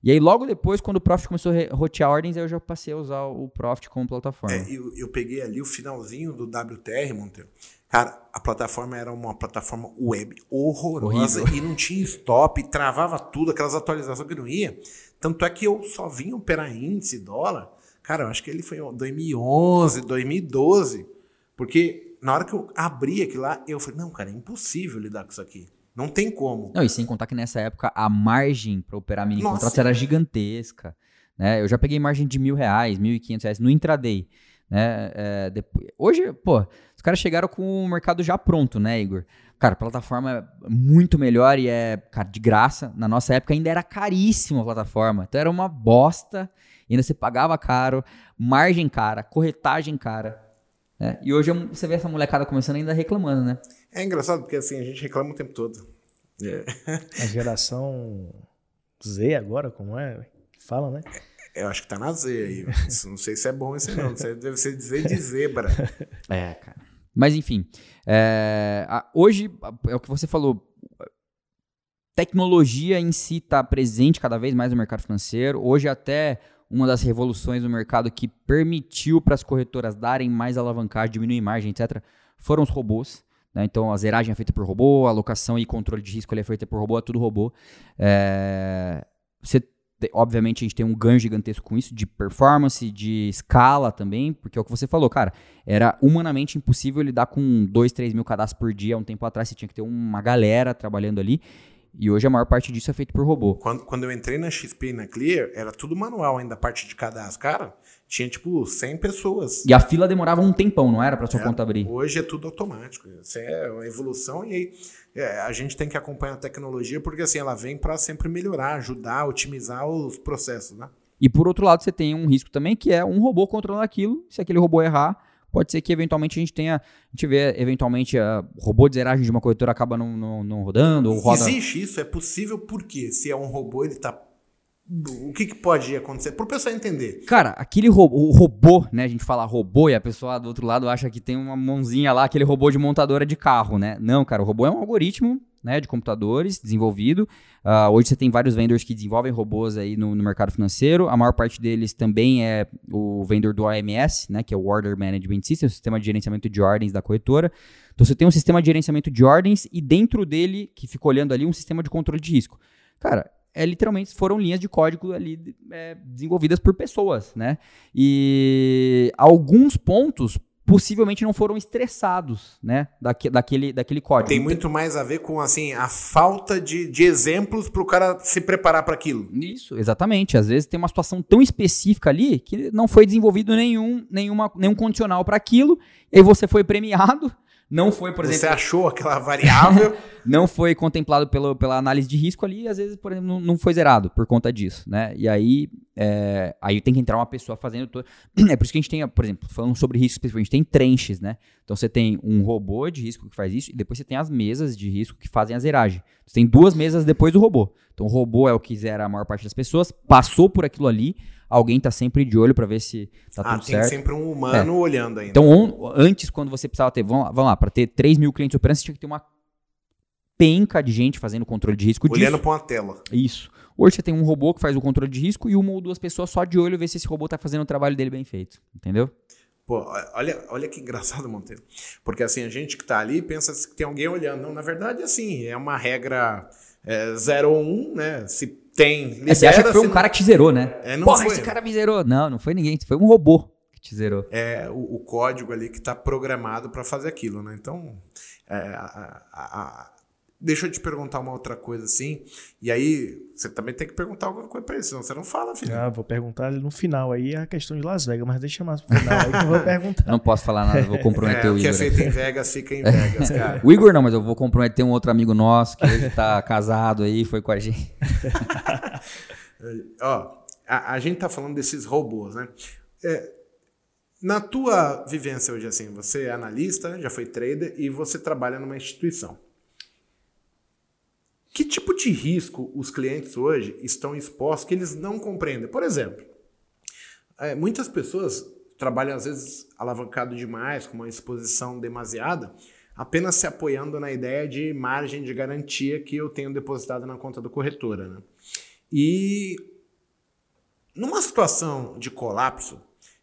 E aí, logo depois, quando o Profit começou a rotear ordens, eu já passei a usar o Profit como plataforma. É, eu, eu peguei ali o finalzinho do WTR, Monteiro. Cara, a plataforma era uma plataforma web horrorosa Horrível. e não tinha stop, travava tudo, aquelas atualizações que não ia. Tanto é que eu só vim operar índice dólar, cara, eu acho que ele foi em 2011, 2012, porque na hora que eu abri aquilo lá, eu falei, não, cara, é impossível lidar com isso aqui. Não tem como. Não, e sem contar que nessa época a margem para operar mini Nossa. contratos era gigantesca. Né? Eu já peguei margem de mil reais, mil e quinhentos reais no intraday. Né? É, depois, hoje, pô, os caras chegaram com o mercado já pronto, né, Igor? Cara, a plataforma é muito melhor e é, cara, de graça. Na nossa época ainda era caríssima a plataforma. Então era uma bosta. Ainda você pagava caro, margem cara, corretagem cara. Né? E hoje você vê essa molecada começando ainda reclamando, né? É engraçado porque assim, a gente reclama o tempo todo. É. A geração Z agora, como é? Que fala, né? Eu acho que tá na Z aí. Não sei se é bom isso não. Deve ser dizer de zebra. É, cara. Mas enfim, é, a- hoje a- é o que você falou. Tecnologia em si está presente cada vez mais no mercado financeiro. Hoje até uma das revoluções no mercado que permitiu para as corretoras darem mais alavancagem, diminuir margem, etc., foram os robôs. né? Então a zeragem é feita por robô, a alocação e controle de risco é feita por robô, é tudo robô. É, você te- obviamente a gente tem um ganho gigantesco com isso, de performance, de escala também, porque é o que você falou, cara, era humanamente impossível lidar com 2, 3 mil cadastros por dia. Um tempo atrás você tinha que ter uma galera trabalhando ali, e hoje a maior parte disso é feito por robô. Quando, quando eu entrei na XP e na Clear, era tudo manual ainda, a parte de cadastro. Cara, tinha tipo 100 pessoas. E a fila demorava um tempão, não era, para sua É, conta abrir? Hoje é tudo automático. Isso é uma evolução e aí é, a gente tem que acompanhar a tecnologia porque assim ela vem para sempre melhorar, ajudar, otimizar os processos, né? E por outro lado, você tem um risco também, que é um robô controlando aquilo. Se aquele robô errar, pode ser que eventualmente a gente tenha. A gente vê eventualmente a robô de zeragem de uma corretora acaba não, não, não rodando, ou roda. Existe isso, é possível porque se é um robô, ele tá. O que, que pode acontecer? Para o pessoal entender. Cara, aquele robô, o robô, né? A gente fala robô e a pessoa do outro lado acha que tem uma mãozinha lá, aquele robô de montadora de carro, né? Não, cara, o robô é um algoritmo né, de computadores desenvolvido. Ah, hoje você tem vários vendors que desenvolvem robôs aí no, no mercado financeiro. A maior parte deles também é o vendor do AMS, né? Que é o Order Management System, o sistema de gerenciamento de ordens da corretora. Então você tem um sistema de gerenciamento de ordens e dentro dele, que fica olhando ali, um sistema de controle de risco. Cara, é, literalmente foram linhas de código ali é, desenvolvidas por pessoas, né? E alguns pontos possivelmente não foram estressados, né? Daque, daquele, daquele código. Tem muito mais a ver com assim a falta de, de exemplos para o cara se preparar para aquilo. Isso, exatamente. Às vezes tem uma situação tão específica ali que não foi desenvolvido nenhum, nenhuma, nenhum condicional para aquilo, e aí você foi premiado, não foi, por Você exemplo, achou aquela variável. não foi contemplado pelo, pela análise de risco ali, e às vezes, por exemplo, não, foi zerado por conta disso, né? E aí, é, aí tem que entrar uma pessoa fazendo. To... É por isso que a gente tem, por exemplo, falando sobre risco específico, a gente tem trenches, né? Então você tem um robô de risco que faz isso, e depois você tem as mesas de risco que fazem a zeragem. Você tem duas mesas depois do robô. Então o robô é o que zera a maior parte das pessoas, passou por aquilo ali, alguém tá sempre de olho para ver se tá ah, tudo tem certo. sempre um humano olhando ainda. Então, on- antes, quando você precisava ter, vamos lá, vamos lá para ter 3 mil clientes operando, você tinha que ter uma penca de gente fazendo controle de risco olhando para uma tela. Isso. Hoje você tem um robô que faz o controle de risco e uma ou duas pessoas só de olho ver se esse robô tá fazendo o trabalho dele bem feito. Entendeu? Pô, olha, olha que engraçado, Monteiro. Porque assim, a gente que tá ali pensa que tem alguém olhando. Não, na verdade, assim, é uma regra é, 0 ou 1, né? Se tem, libera, É, você acha que foi um cara que te zerou, né? É, não Porra, foi. esse cara me zerou. Não, não foi ninguém. Foi um robô que te zerou. é o, o código ali que está programado para fazer aquilo, né? Então, é, a- a- a- Deixa eu te perguntar uma outra coisa assim. E aí, você também tem que perguntar alguma coisa pra ele, senão você não fala, filho. Ah, vou perguntar no final aí a questão de Las Vegas, mas deixa mais pro final aí que eu vou perguntar. Não posso falar nada, vou comprometer É, o o que é Igor. feito em Vegas fica em Vegas, cara. O Igor não, mas eu vou comprometer um outro amigo nosso que hoje tá casado aí, foi com a gente. Ó, a, a gente tá falando desses robôs, né? É, na tua vivência hoje, assim, você é analista, já foi trader e você trabalha numa instituição. Que tipo de risco os clientes hoje estão expostos que eles não compreendem? Por exemplo, é, muitas pessoas trabalham às vezes alavancado demais, com uma exposição demasiada, apenas se apoiando na ideia de margem de garantia que eu tenho depositado na conta do corretora. Né? E numa situação de colapso,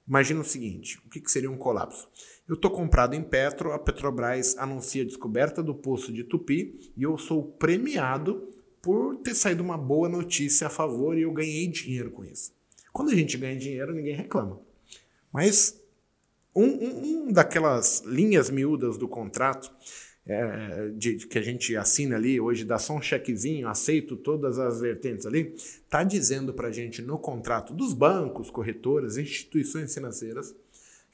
imagina o seguinte: o que, que seria um colapso? Eu estou comprado em Petro, a Petrobras anuncia a descoberta do poço de Tupi e eu sou premiado por ter saído uma boa notícia a favor e eu ganhei dinheiro com isso. Quando a gente ganha dinheiro, ninguém reclama. Mas um, um, um daquelas linhas miúdas do contrato é, de, de que a gente assina ali hoje, dá só um chequezinho, aceito todas as vertentes ali, está dizendo para a gente no contrato dos bancos, corretoras, instituições financeiras,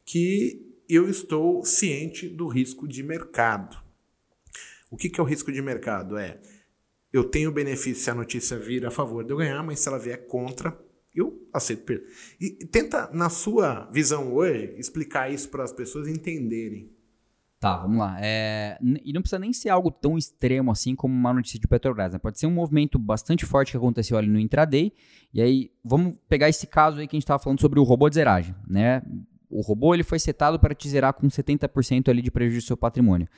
que eu estou ciente do risco de mercado. O que, que é o risco de mercado? É eu tenho benefício se a notícia vir a favor de eu ganhar, mas se ela vier contra, eu aceito perda. E tenta, na sua visão hoje, explicar isso para as pessoas entenderem. Tá, vamos lá. É, e não precisa nem ser algo tão extremo assim como uma notícia de Petrobras. Né? Pode ser um movimento bastante forte que aconteceu ali no intraday. E aí, vamos pegar esse caso aí que a gente estava falando sobre o robô de zeragem. Né? O robô ele foi setado para te zerar com 70% ali de prejuízo do seu patrimônio.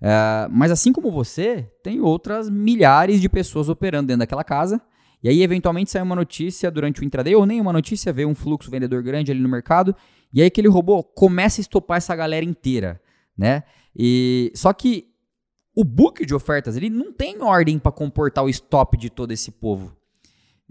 É, mas assim como você, tem outras milhares de pessoas operando dentro daquela casa. E aí, eventualmente, sai uma notícia durante o intraday, ou nem uma notícia, vê um fluxo vendedor grande ali no mercado. E aí, aquele robô começa a estopar essa galera inteira né? E só que o book de ofertas ele não tem ordem para comportar o stop de todo esse povo.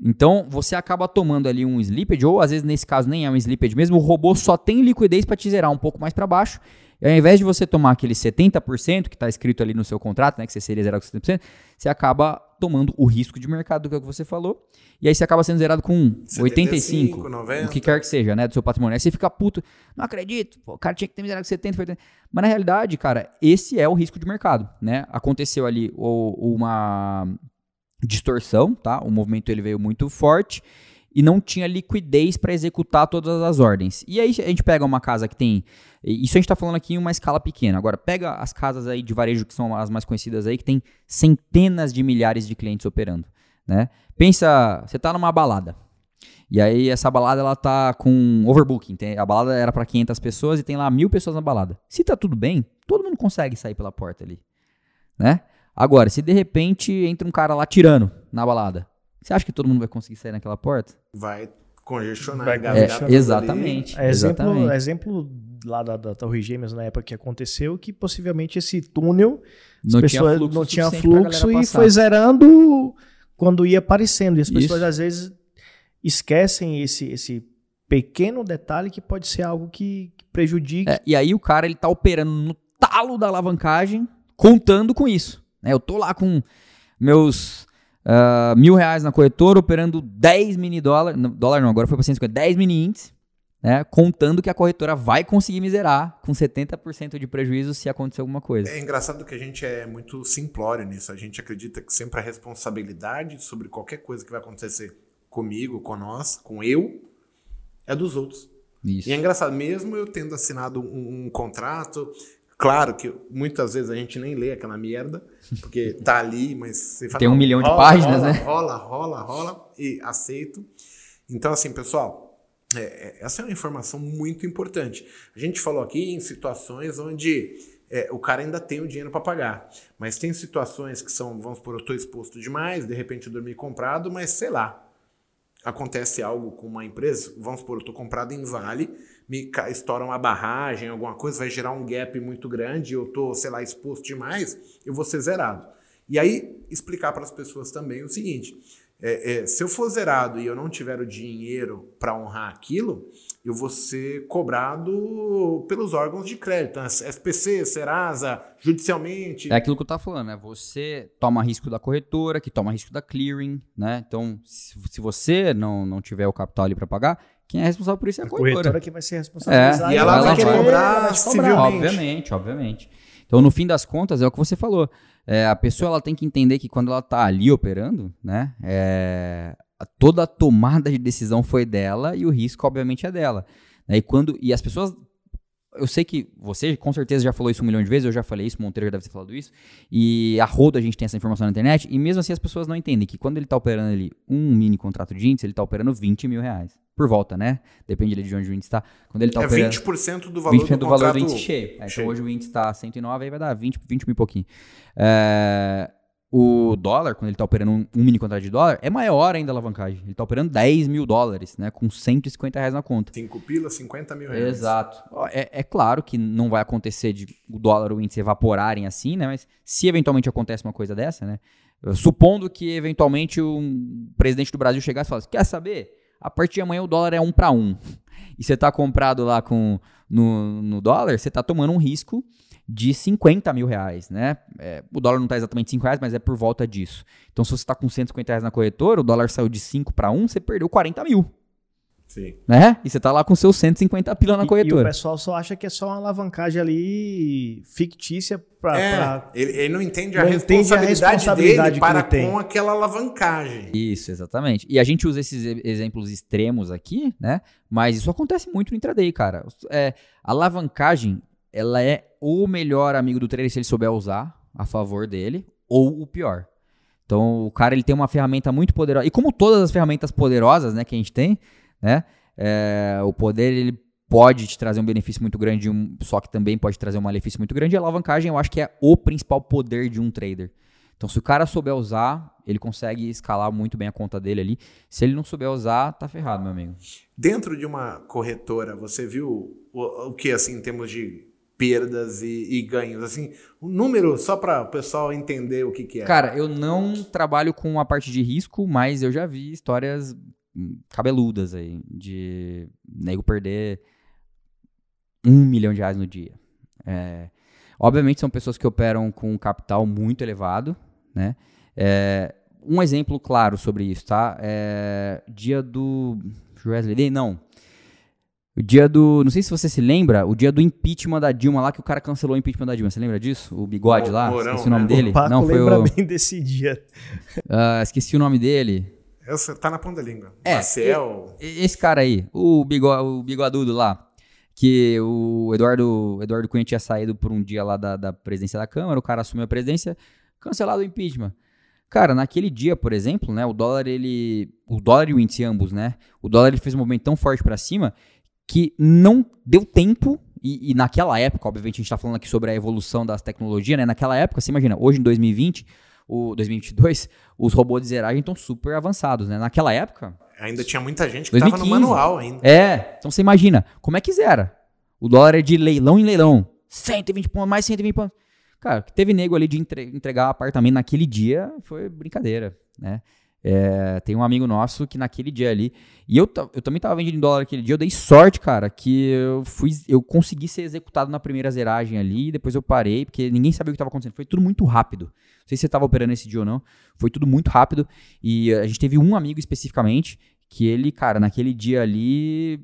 Então você acaba tomando ali um slippage ou às vezes nesse caso nem é um slippage mesmo, o robô só tem liquidez para te zerar um pouco mais para baixo. E ao invés de você tomar aquele 70% que está escrito ali no seu contrato, né, que você seria zerado com 70%, você acaba tomando o risco de mercado que é o que você falou. E aí você acaba sendo zerado com 75, 85, 90. o que quer que seja, né, do seu patrimônio. Aí você fica puto, não acredito, pô, o cara tinha que ter me zerado com 70, foi 80. Mas na realidade, cara, esse é o risco de mercado, né? Aconteceu ali uma distorção, tá? O movimento ele veio muito forte e não tinha liquidez para executar todas as ordens. E aí a gente pega uma casa que tem, isso a gente está falando aqui em uma escala pequena. Agora pega as casas aí de varejo que são as mais conhecidas aí que tem centenas de milhares de clientes operando, né? Pensa, você tá numa balada. E aí essa balada ela tá com overbooking. A balada era para 500 pessoas e tem lá mil pessoas na balada. Se tá tudo bem, todo mundo consegue sair pela porta ali, né? Agora, se de repente entra um cara lá tirando na balada, você acha que todo mundo vai conseguir sair naquela porta? Vai congestionar, Vai ali. exatamente. É exemplo, exatamente. exemplo lá da, da Torre Gêmeas na época que aconteceu, que possivelmente esse túnel as Não tinha pessoas fluxo não tinha fluxo e foi zerando quando ia aparecendo. E as Isso. pessoas às vezes esquecem esse, esse pequeno detalhe que pode ser algo que, que prejudique. É, e aí o cara ele tá operando no talo da alavancagem, contando com isso. Né? Eu tô lá com meus ah, mil reais na corretora, operando 10 mini dólar, não, dólar não, agora foi para 150, 10 mini índices, né? Contando que a corretora vai conseguir me zerar com 70% de prejuízo se acontecer alguma coisa. É engraçado que a gente é muito simplório nisso. A gente acredita que sempre a responsabilidade sobre qualquer coisa que vai acontecer comigo, com nós, com eu, é dos outros. Isso. E é engraçado, mesmo eu tendo assinado um, um contrato, claro que muitas vezes a gente nem lê aquela merda, porque tá ali, mas você fala, Tem um "Não, milhão de rola, páginas, rola, né?" Rola, rola, rola, e aceito. Então, assim, pessoal, é, é, essa é uma informação muito importante. A gente falou aqui em situações onde é, o cara ainda tem o dinheiro para pagar, mas tem situações que são, vamos supor, eu estou exposto demais, de repente eu dormi comprado, mas sei lá, acontece algo com uma empresa, vamos supor, eu estou comprado em Vale, me estoura uma barragem, alguma coisa, vai gerar um gap muito grande, eu estou, sei lá, exposto demais, eu vou ser zerado. E aí, explicar para as pessoas também o seguinte: é, é, se eu for zerado e eu não tiver o dinheiro para honrar aquilo, eu vou ser cobrado pelos órgãos de crédito, SPC, Serasa, judicialmente. É aquilo que eu estava falando, né? Você toma risco da corretora, que toma risco da clearing, né? Então, se você não, não tiver o capital ali para pagar, quem é responsável por isso é a, a corretora. corretora que vai ser responsável. É, e ela, ela vai querer cobrar civilmente. Obviamente, obviamente. Então, no fim das contas, é o que você falou. É, a pessoa ela tem que entender que quando ela está ali operando, né, é, toda a tomada de decisão foi dela e o risco, obviamente, é dela. Né, e, quando, e as pessoas eu sei que você com certeza já falou isso um milhão de vezes, eu já falei isso, Monteiro já deve ter falado isso, e a roda a gente tem essa informação na internet, e mesmo assim as pessoas não entendem que quando ele está operando ali um mini contrato de índice, ele está operando 20 mil reais. Por volta, né? Depende de onde o índice está. Quando ele tá é operando, 20% do valor 20% do, do valor do índice cheio. É, então hoje o índice está 109, aí vai dar 20, 20 mil e pouquinho. É, o dólar, quando ele está operando um, um, mini contrato de dólar, é maior ainda a alavancagem. Ele está operando 10 mil dólares, né? Com 150 reais na conta. 5 pila, 50 mil reais. Exato. É, é, claro que não vai acontecer de o dólar ou o índice evaporarem assim, né? Mas se eventualmente acontece uma coisa dessa, né? Supondo que eventualmente um presidente do Brasil chegasse e falasse: quer saber? A partir de amanhã o dólar é um para um. E você está comprado lá com no, no dólar, você está tomando um risco de 50 mil reais, né? É, o dólar não está exatamente 5 reais, mas é por volta disso. Então, se você está com 150 reais na corretora, o dólar saiu de 5 para 1, você perdeu 40 mil. Sim. Né? E você tá lá com seus 150 pila na corretora. E, o pessoal só acha que é só uma alavancagem ali fictícia para. É, pra... ele, ele, não entende a, não responsabilidade, entende a responsabilidade dele para com aquela alavancagem. Isso, exatamente. E a gente usa esses exemplos extremos aqui, né? Mas isso acontece muito no intraday, cara. É, a alavancagem, ela é o melhor amigo do trader se ele souber usar a favor dele, ou o pior. Então, o cara ele tem uma ferramenta muito poderosa. E como todas as ferramentas poderosas, né, que a gente tem, né? É, o poder ele pode te trazer um benefício muito grande, um, só que também pode trazer um malefício muito grande. E a alavancagem eu acho que é o principal poder de um trader. Então, se o cara souber usar, ele consegue escalar muito bem a conta dele ali. Se ele não souber usar, tá ferrado, meu amigo. Dentro de uma corretora, você viu o, o que, assim, em termos de perdas e, e ganhos? Assim, um número só para o pessoal entender o que, que é. Cara, eu não trabalho com a parte de risco, mas eu já vi histórias cabeludas aí, de nego perder um milhão de reais no dia. É, obviamente são pessoas que operam com um capital muito elevado, né? É, um exemplo claro sobre isso, tá? É, dia do Wesley não. O dia do. Não sei se você se lembra, o dia do impeachment da Dilma lá, que o cara cancelou o impeachment da Dilma. Você lembra disso? O bigode lá? Morão, esqueci o nome né? dele. O Paco não, foi lembra o... bem desse dia. Uh, esqueci o nome dele. Essa tá na ponta da língua. É, Marcel. Esse cara aí, o, bigo, o bigodudo lá, que o Eduardo, Eduardo Cunha tinha saído por um dia lá da, da presidência da Câmara, o cara assumiu a presidência, cancelado o impeachment. Cara, naquele dia, por exemplo, né, o dólar ele, o dólar e o índice ambos, né, o dólar ele fez um movimento tão forte para cima que não deu tempo e, e, naquela época, obviamente a gente está falando aqui sobre a evolução das tecnologias, né? Naquela época, você imagina, hoje em 2020, o 2022, os robôs de zeragem estão super avançados, né? Naquela época. Ainda tinha muita gente que estava no manual ainda. É, então você imagina, como é que zera? O dólar é de leilão em leilão. 120 pontos, mais 120 pontos. Cara, que teve nego ali de entregar apartamento naquele dia foi brincadeira, né? É, tem um amigo nosso que naquele dia ali. E eu, eu também tava vendendo em dólar aquele dia. Eu dei sorte, cara, que eu fui. Eu consegui ser executado na primeira zeragem ali. Depois eu parei, porque ninguém sabia o que estava acontecendo. Foi tudo muito rápido. Não sei se você tava operando esse dia ou não. Foi tudo muito rápido. E a gente teve um amigo especificamente que ele, cara, naquele dia ali.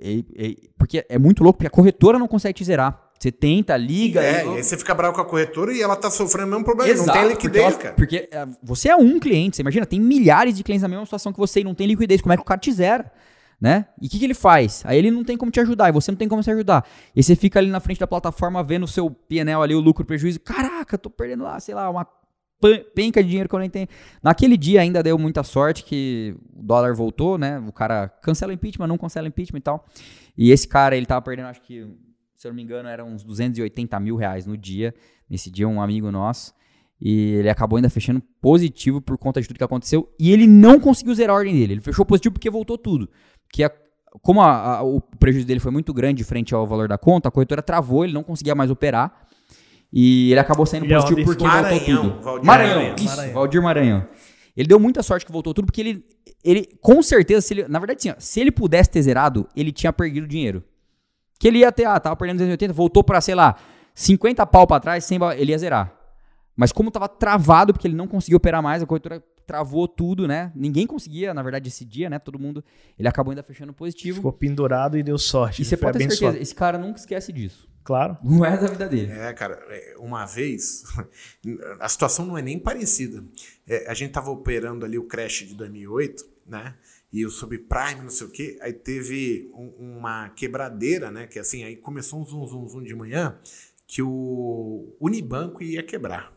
Ele, ele, porque é muito louco, porque a corretora não consegue te zerar. Você tenta, liga. É, e aí você fica bravo com a corretora e ela tá sofrendo o mesmo problema. Exato, não tem liquidez, porque ela, cara. Porque é, você é um cliente, você imagina, tem milhares de clientes na mesma situação que você e não tem liquidez. Como é que o cara te zera? Né? E o que, que, ele faz? Aí ele não tem como te ajudar e você não tem como se ajudar. E você fica ali na frente da plataforma vendo o seu PNL ali, o lucro, o prejuízo. Caraca, tô perdendo lá, sei lá, uma penca de dinheiro que eu nem tenho. Naquele dia ainda deu muita sorte que o dólar voltou, né? O cara cancela o impeachment, não cancela o impeachment e tal. E esse cara, ele tava perdendo, acho que se eu não me engano, eram uns 280 mil reais no dia. Nesse dia, um amigo nosso. E ele acabou ainda fechando positivo por conta de tudo que aconteceu. E ele não conseguiu zerar a ordem dele. Ele fechou positivo porque voltou tudo. Que a, como a, a, o prejuízo dele foi muito grande frente ao valor da conta, a corretora travou, ele não conseguia mais operar. E ele acabou saindo positivo porque Maranhão, voltou tudo. Valdir Maranhão, Maranhão. Isso, Maranhão. Valdir Maranhão. Ele deu muita sorte que voltou tudo, porque ele, ele com certeza, se ele, na verdade, sim, ó, se ele pudesse ter zerado, ele tinha perdido dinheiro. Que ele ia ter, ah, tava perdendo 280, voltou pra, sei lá, 50 pau pra trás, sem, ele ia zerar. Mas como tava travado, porque ele não conseguiu operar mais, a corretora travou tudo, né? Ninguém conseguia, na verdade, esse dia, né? Todo mundo. Ele acabou ainda fechando positivo. Ficou pendurado e deu sorte. E você pode ter certeza, sorte. esse cara nunca esquece disso. Claro. Não é da vida dele. É, cara, é, uma vez, a situação não é nem parecida. É, a gente tava operando ali o crash de 2008, né? E o subprime, não sei o quê. Aí teve um, uma quebradeira, né? Que assim, aí começou um zum, zum, zum de manhã que o Unibanco ia quebrar.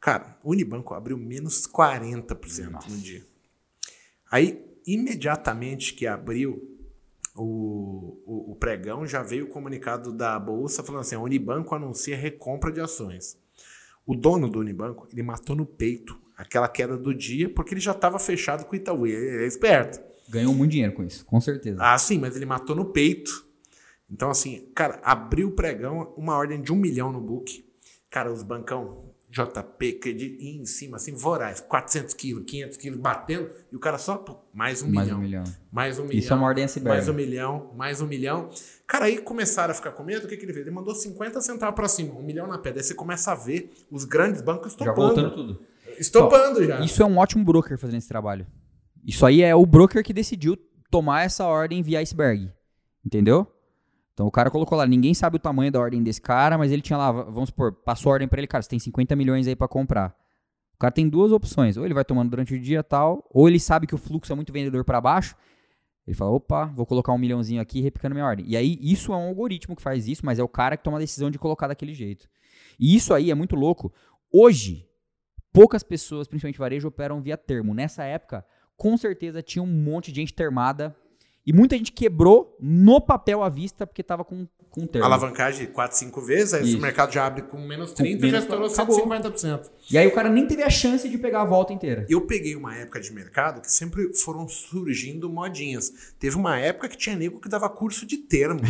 Cara, o Unibanco abriu menos 40% Nossa. no dia. Aí, imediatamente que abriu o, o, o, pregão, já veio o comunicado da Bolsa falando assim: a Unibanco anuncia recompra de ações. O dono do Unibanco, ele matou no peito aquela queda do dia porque ele já estava fechado com o Itaú. Ele é esperto. Ganhou muito dinheiro com isso, com certeza. Ah, sim, mas ele matou no peito. Então, assim, cara, abriu o pregão, uma ordem de um milhão no book. Cara, os bancão, JP, acredito, em cima, assim, voraz, 400 quilos, 500 quilos, batendo, e o cara só, pô, mais um mais milhão. Um milhão. Mais um milhão. Isso é uma ordem iceberg. Mais um milhão, mais um milhão. Cara, aí começaram a ficar com medo, o que, que ele fez? Ele mandou 50 centavos para cima, um milhão na pedra. Aí você começa a ver os grandes bancos estopando. Já voltando tudo. Estopando já. Isso é um ótimo broker fazendo esse trabalho. Isso aí é o broker que decidiu tomar essa ordem via iceberg. Entendeu? Então o cara colocou lá, ninguém sabe o tamanho da ordem desse cara, mas ele tinha lá, vamos supor, passou a ordem para ele, cara, você tem 50 milhões aí para comprar. O cara tem duas opções, ou ele vai tomando durante o dia tal, ou ele sabe que o fluxo é muito vendedor para baixo, ele fala, opa, vou colocar um milhãozinho aqui replicando minha ordem. E aí isso é um algoritmo que faz isso, mas é o cara que toma a decisão de colocar daquele jeito. E isso aí é muito louco. Hoje, poucas pessoas, principalmente varejo, operam via termo. Nessa época, com certeza tinha um monte de gente termada e muita gente quebrou no papel à vista porque estava com, com termo. Alavancagem 4, 5 vezes, aí Isso. o mercado já abre com menos 30 e já estourou 150%. E aí o cara nem teve a chance de pegar a volta inteira. Eu peguei uma época de mercado que sempre foram surgindo modinhas. Teve uma época que tinha nego que dava curso de termo.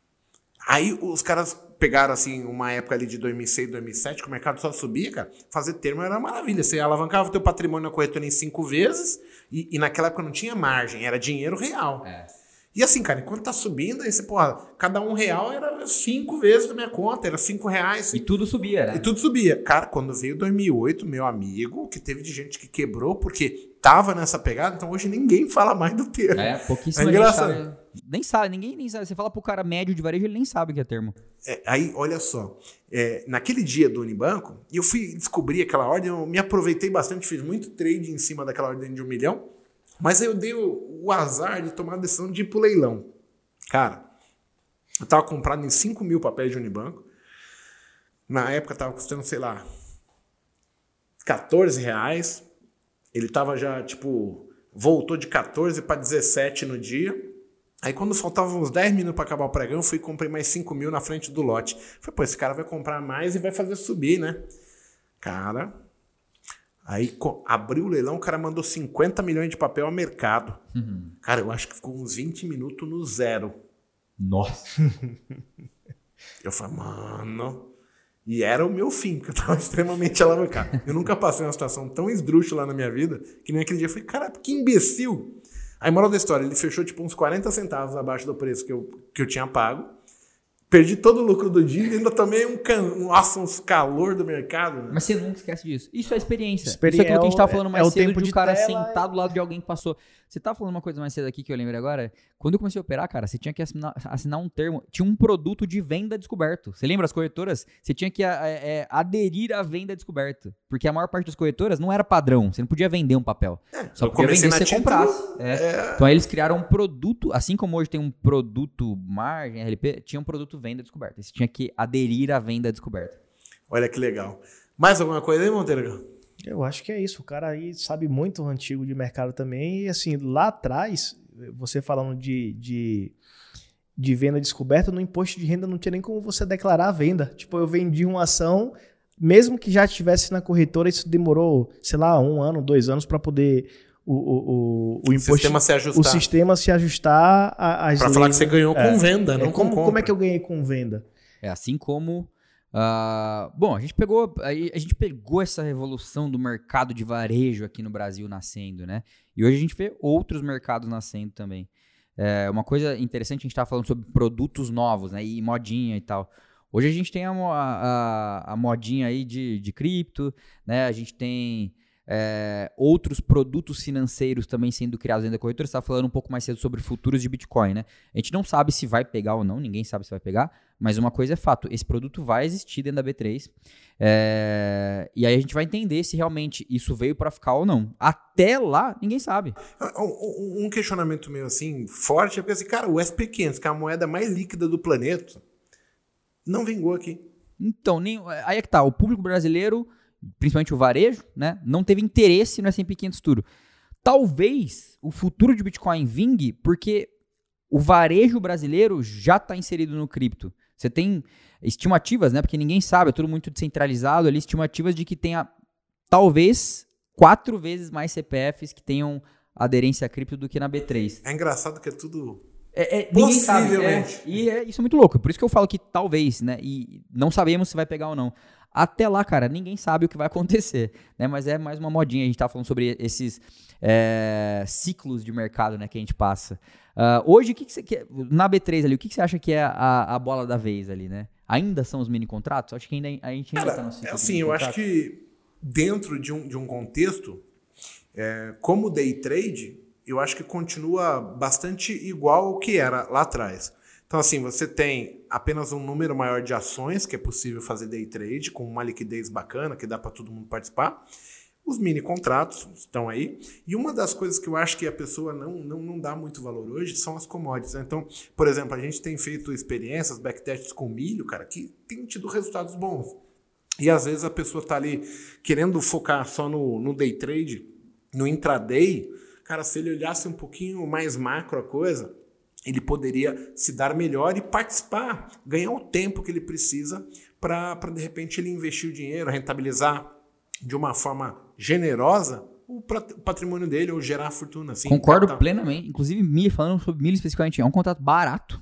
aí os caras pegaram assim uma época ali de 2006, 2007, que o mercado só subia, cara, fazer termo era uma maravilha. Você alavancava o teu patrimônio na corretora em cinco vezes e, e naquela época não tinha margem, era dinheiro real. É. E assim, cara, enquanto tá subindo, aí você, porra, cada um real era cinco vezes da minha conta, era cinco reais. E tudo subia, né? E tudo subia. Cara, quando veio 2008, meu amigo, que teve de gente que quebrou porque tava nessa pegada, então hoje ninguém fala mais do termo. É, pouquíssimo. É engraçado. Nem sabe, ninguém nem sabe. Você fala pro cara médio de varejo, ele nem sabe o que é termo. É, aí, olha só. É, naquele dia do Unibanco, eu fui descobrir aquela ordem, eu me aproveitei bastante, fiz muito trade em cima daquela ordem de um milhão. Mas eu dei o, o azar de tomar a decisão de ir pro leilão. Cara, eu tava comprado em 5 mil papéis de Unibanco. Na época tava custando, sei lá, 14 reais. Ele tava já, tipo, voltou de 14 para 17 no dia. Aí quando faltavam uns 10 minutos para acabar o pregão, eu fui e comprei mais 5 mil na frente do lote. Falei, pô, esse cara vai comprar mais e vai fazer subir, né? Cara, aí abriu o leilão, o cara mandou 50 milhões de papel ao mercado. Uhum. Cara, eu acho que ficou uns 20 minutos no zero. Nossa. eu falei, mano... E era o meu fim, porque eu tava extremamente alavancado. Eu nunca passei uma situação tão esdrúxula na minha vida que nem aquele dia. Eu falei, cara, que imbecil. Aí, moral da história, ele fechou tipo uns 40 centavos abaixo do preço que eu, que eu tinha pago. Perdi todo o lucro do dia e ainda tomei um, can... nossa, uns calor do mercado. Né? Mas você nunca escesse disso. Isso é experiência. experiência Isso é aquilo que a gente tava falando é mais é cedo de um cara tela, sentado do lado de alguém que passou. Você tá falando uma coisa mais cedo aqui que eu lembrei agora. Quando eu comecei a operar, cara, você tinha que assinar, assinar um termo. Tinha um produto de venda descoberto. Você lembra as corretoras? Você tinha que é, é, aderir à venda descoberto. Porque a maior parte das corretoras não era padrão. Você não podia vender um papel. É, só podia vender se você comprasse. É. é. Então aí eles criaram um produto, assim como hoje tem um produto margem, RLP, tinha um produto venda descoberta. Você tinha que aderir à venda descoberta. Olha que legal. Mais alguma coisa aí, Monteiro? Eu acho que é isso. O cara aí sabe muito antigo de mercado também. E assim, lá atrás, você falando de, de, de venda descoberta, no imposto de renda não tinha nem como você declarar a venda. Tipo, eu vendi uma ação, mesmo que já estivesse na corretora, isso demorou, sei lá, um ano, dois anos para poder o, o, o, o, imposto, sistema se ajustar. O sistema se ajustar às Para falar que você ganhou é. com venda, é, não como, com Como é que eu ganhei com venda? É assim como Uh, bom, a gente pegou a, a gente pegou essa revolução do mercado de varejo aqui no Brasil nascendo, né? E hoje a gente vê outros mercados nascendo também. É, uma coisa interessante, a gente estava falando sobre produtos novos, né? E modinha e tal. Hoje a gente tem a, a, a modinha aí de, de cripto, né? A gente tem é, outros produtos financeiros também sendo criados dentro da corretora. Você estava falando um pouco mais cedo sobre futuros de Bitcoin, né? A gente não sabe se vai pegar ou não, ninguém sabe se vai pegar, mas uma coisa é fato: esse produto vai existir dentro da B3. É, e aí a gente vai entender se realmente isso veio para ficar ou não. Até lá, ninguém sabe. Um, um questionamento meio assim forte é porque, assim, cara, o SP500, que é a moeda mais líquida do planeta, não vingou aqui. Então, nem, aí é que tá. O público brasileiro principalmente o varejo, né, não teve interesse no S&P 500 Tudo. Talvez o futuro de Bitcoin vingue porque o varejo brasileiro já está inserido no cripto. Você tem estimativas, né, porque ninguém sabe, é tudo muito descentralizado ali, estimativas de que tenha talvez quatro vezes mais CPFs que tenham aderência a cripto do que na B3. É engraçado que é tudo é, é, ninguém sabe. É, e é, isso é muito louco. Por isso que eu falo que talvez, né? E não sabemos se vai pegar ou não. Até lá, cara, ninguém sabe o que vai acontecer, né? Mas é mais uma modinha. A gente tá falando sobre esses é, ciclos de mercado, né, que a gente passa. Uh, hoje, o que, que você quer, na B3 ali, o que, que você acha que é a, a bola da vez ali, né? Ainda são os mini contratos? Acho que ainda a gente ainda cara, tá no ciclo. Assim, eu acho que dentro de um, de um contexto, é, como day trade, eu acho que continua bastante igual ao que era lá atrás. Então, assim, você tem apenas um número maior de ações que é possível fazer day trade, com uma liquidez bacana, que dá para todo mundo participar. Os mini contratos estão aí. E uma das coisas que eu acho que a pessoa não, não, não dá muito valor hoje são as commodities. Né? Então, por exemplo, a gente tem feito experiências, backtests com milho, cara, que tem tido resultados bons. E às vezes a pessoa está ali querendo focar só no, no day trade, no intraday. Cara, se ele olhasse um pouquinho mais macro a coisa, ele poderia se dar melhor e participar, ganhar o tempo que ele precisa para, de repente, ele investir o dinheiro, rentabilizar de uma forma generosa o patrimônio dele ou gerar fortuna. Assim, Concordo plenamente. Inclusive, milho, falando sobre milho especificamente, é um contrato barato.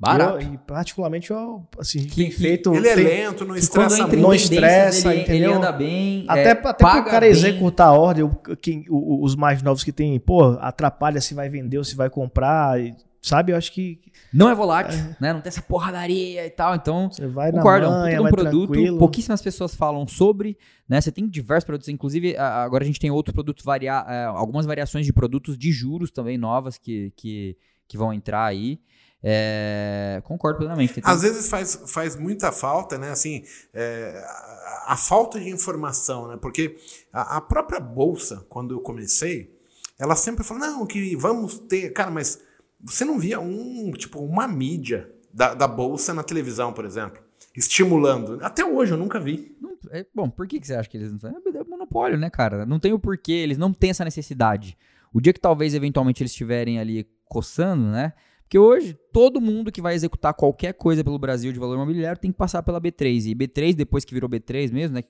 Barato. Eu, e particularmente, eu, assim, que, tem feito. Ele é tem, lento, não estressa muito. Não estressa, ele, entendeu? Ele anda bem. Até, é, até para o cara bem. executar a ordem, quem, os mais novos que tem, pô, atrapalha se vai vender ou se vai comprar. Sabe? Eu acho que. Não é volátil, é. né? Não tem essa porradaria e tal. Então, você vai concordo, na manha, é um produto. Tranquilo. Pouquíssimas pessoas falam sobre, né? Você tem diversos produtos. Inclusive, agora a gente tem outros produtos, varia, é, algumas variações de produtos de juros também novas que, que, que vão entrar aí. É, concordo plenamente. Às vezes faz, faz muita falta, né? Assim, é, a, a, falta de informação, né? Porque a, a, própria bolsa, quando eu comecei, ela sempre falou, não, que vamos ter. Cara, mas você não via um, tipo, uma mídia da, da bolsa na televisão, por exemplo, estimulando. Até hoje eu nunca vi. Não, é, bom, por que, que você acha que eles não? É, é monopólio, né, cara? Não tem o porquê, eles não têm essa necessidade. O dia que talvez eventualmente eles estiverem ali coçando, né? Porque hoje, todo mundo que vai executar qualquer coisa pelo Brasil de valor imobiliário tem que passar pela B3. E B3, depois que virou B3 mesmo, né?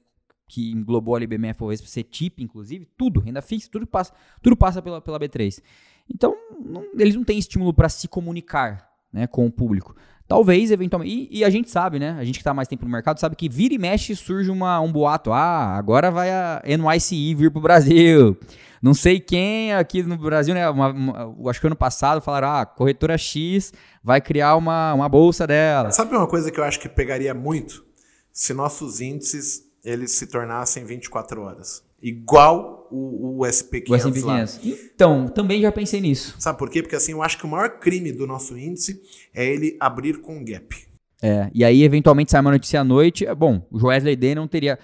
Que englobou ali BMF, ou CETIP, inclusive, tudo, renda fixa, tudo passa, tudo passa pela, pela B3. Então, não, eles não têm estímulo para se comunicar né, com o público. Talvez, eventualmente. E, e, a gente sabe, né? A gente que está mais tempo no mercado sabe que vira e mexe surge uma, um boato. Ah, agora vai a NYCE vir para o Brasil. Não sei quem aqui no Brasil, né? Uma, uma, acho que ano passado falaram, ah, corretora X vai criar uma, uma bolsa dela. Sabe uma coisa que eu acho que pegaria muito? Se nossos índices eles se tornassem 24 horas. Igual o, o SP500 o SP500. Lá. Então, também já pensei nisso. Sabe por quê? Porque assim, eu acho que o maior crime do nosso índice é ele abrir com gap. É, e aí eventualmente sai uma notícia à noite, é bom, o Wesley Day não teria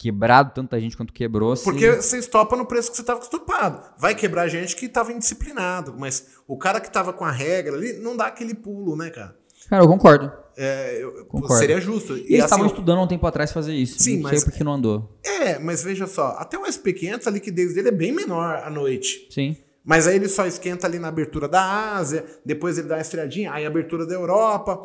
quebrado tanta gente quanto quebrou. Assim. Porque você estopa no preço que você estava acostumado. Vai quebrar gente que estava indisciplinado, mas o cara que estava com a regra ali não dá aquele pulo, né, cara? Cara, eu concordo. É, eu, concordo. Seria justo. E, e eles estavam assim, estudando há um tempo atrás fazer isso. Sim, não mas. Sei porque não andou. É, mas veja só, até o SP500 a liquidez dele é bem menor à noite. Sim. Mas aí ele só esquenta ali na abertura da Ásia, depois ele dá uma esfriadinha, aí abertura da Europa.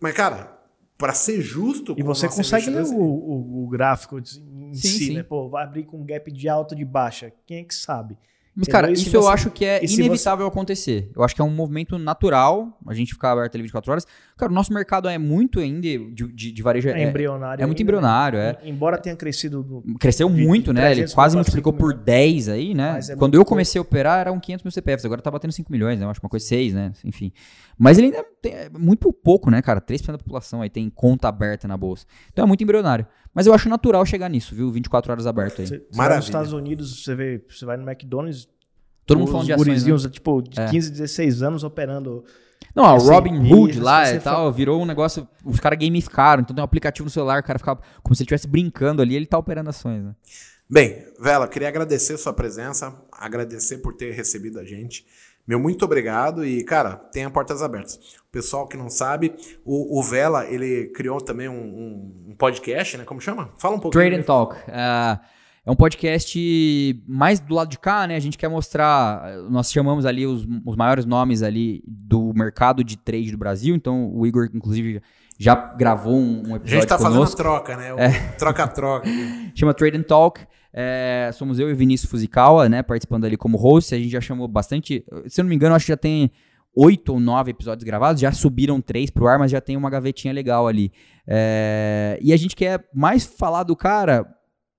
Mas, cara, para ser justo. E você consegue ler o, o, o, gráfico em sim, si, sim. né? Pô, vai abrir com um gap de alta de baixa. Quem é que sabe? Mas, cara, isso você... eu acho que é inevitável você... acontecer. Eu acho que é um movimento natural. a gente ficar aberto ali 24 horas. Cara, o nosso mercado é muito ainda de, de, de varejo. É, embrionário. É muito embrionário, né? é. Embora tenha crescido. Cresceu de- muito, né? Ele 300 quase multiplicou 5 por 10 aí, né? É Quando eu comecei a operar, eram 500 mil CPFs. Agora tá batendo 5 milhões, né? Eu acho uma coisa 6, né? Enfim. Mas ele ainda tem é muito pouco, né, cara? 3% da população aí tem conta aberta na bolsa. Então é muito embrionário. Mas eu acho natural chegar nisso, viu? 24 horas aberto aí. Vai Maravilha. nos Estados Unidos, você vê, você vai no McDonald's, Todo mundo os falando de ações, né? gurizinhos, tipo, de É. 15, 16 anos operando. Não, a Assim, Robin Hood lá e tal, virou um negócio. Os caras gamificaram, então tem um aplicativo no celular, o cara ficava como se ele estivesse brincando ali, ele tá operando ações, né? Bem, Vela, queria agradecer sua presença, agradecer por ter recebido a gente. Meu muito obrigado e, cara, tenha portas abertas. O pessoal que não sabe, o, o Vela, ele criou também um, um- um podcast, né? Como chama? Fala um pouquinho. Trade and Talk. É, é um podcast mais do lado de cá, né? A gente quer mostrar. Nós chamamos ali os, os maiores nomes ali do mercado de trade do Brasil. Então, o Igor, inclusive, já gravou um, um A episódio gente tá fazendo a conosco. troca, né? É. Troca-troca. Chama Trade and Talk. É, somos eu e Vinícius Fuzikawa, né? Participando ali como host. A gente já chamou bastante. Se eu não me engano, acho que já tem oito ou nove episódios gravados. Já subiram três pro ar, mas já tem uma gavetinha legal ali. É, e a gente quer mais falar do cara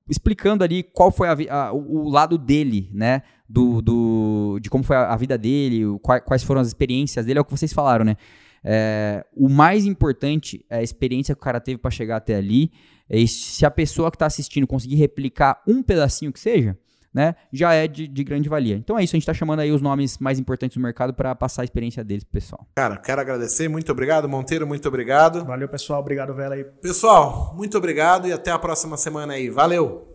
explicando ali qual foi a a- o, lado dele, né? Do, do- de como foi a, a vida dele, o- quais foram as experiências dele, é o que vocês falaram, né? É, o mais importante é a experiência que o cara teve para chegar até ali. E se a pessoa que está assistindo conseguir replicar um pedacinho que seja, né, já é de, de grande valia. Então é isso, a gente está chamando aí os nomes mais importantes do mercado para passar a experiência deles pro pessoal. Cara, quero agradecer. Muito obrigado, Monteiro. Muito obrigado. Valeu, pessoal. Obrigado, Vela aí. Pessoal, muito obrigado e até a próxima semana aí. Valeu!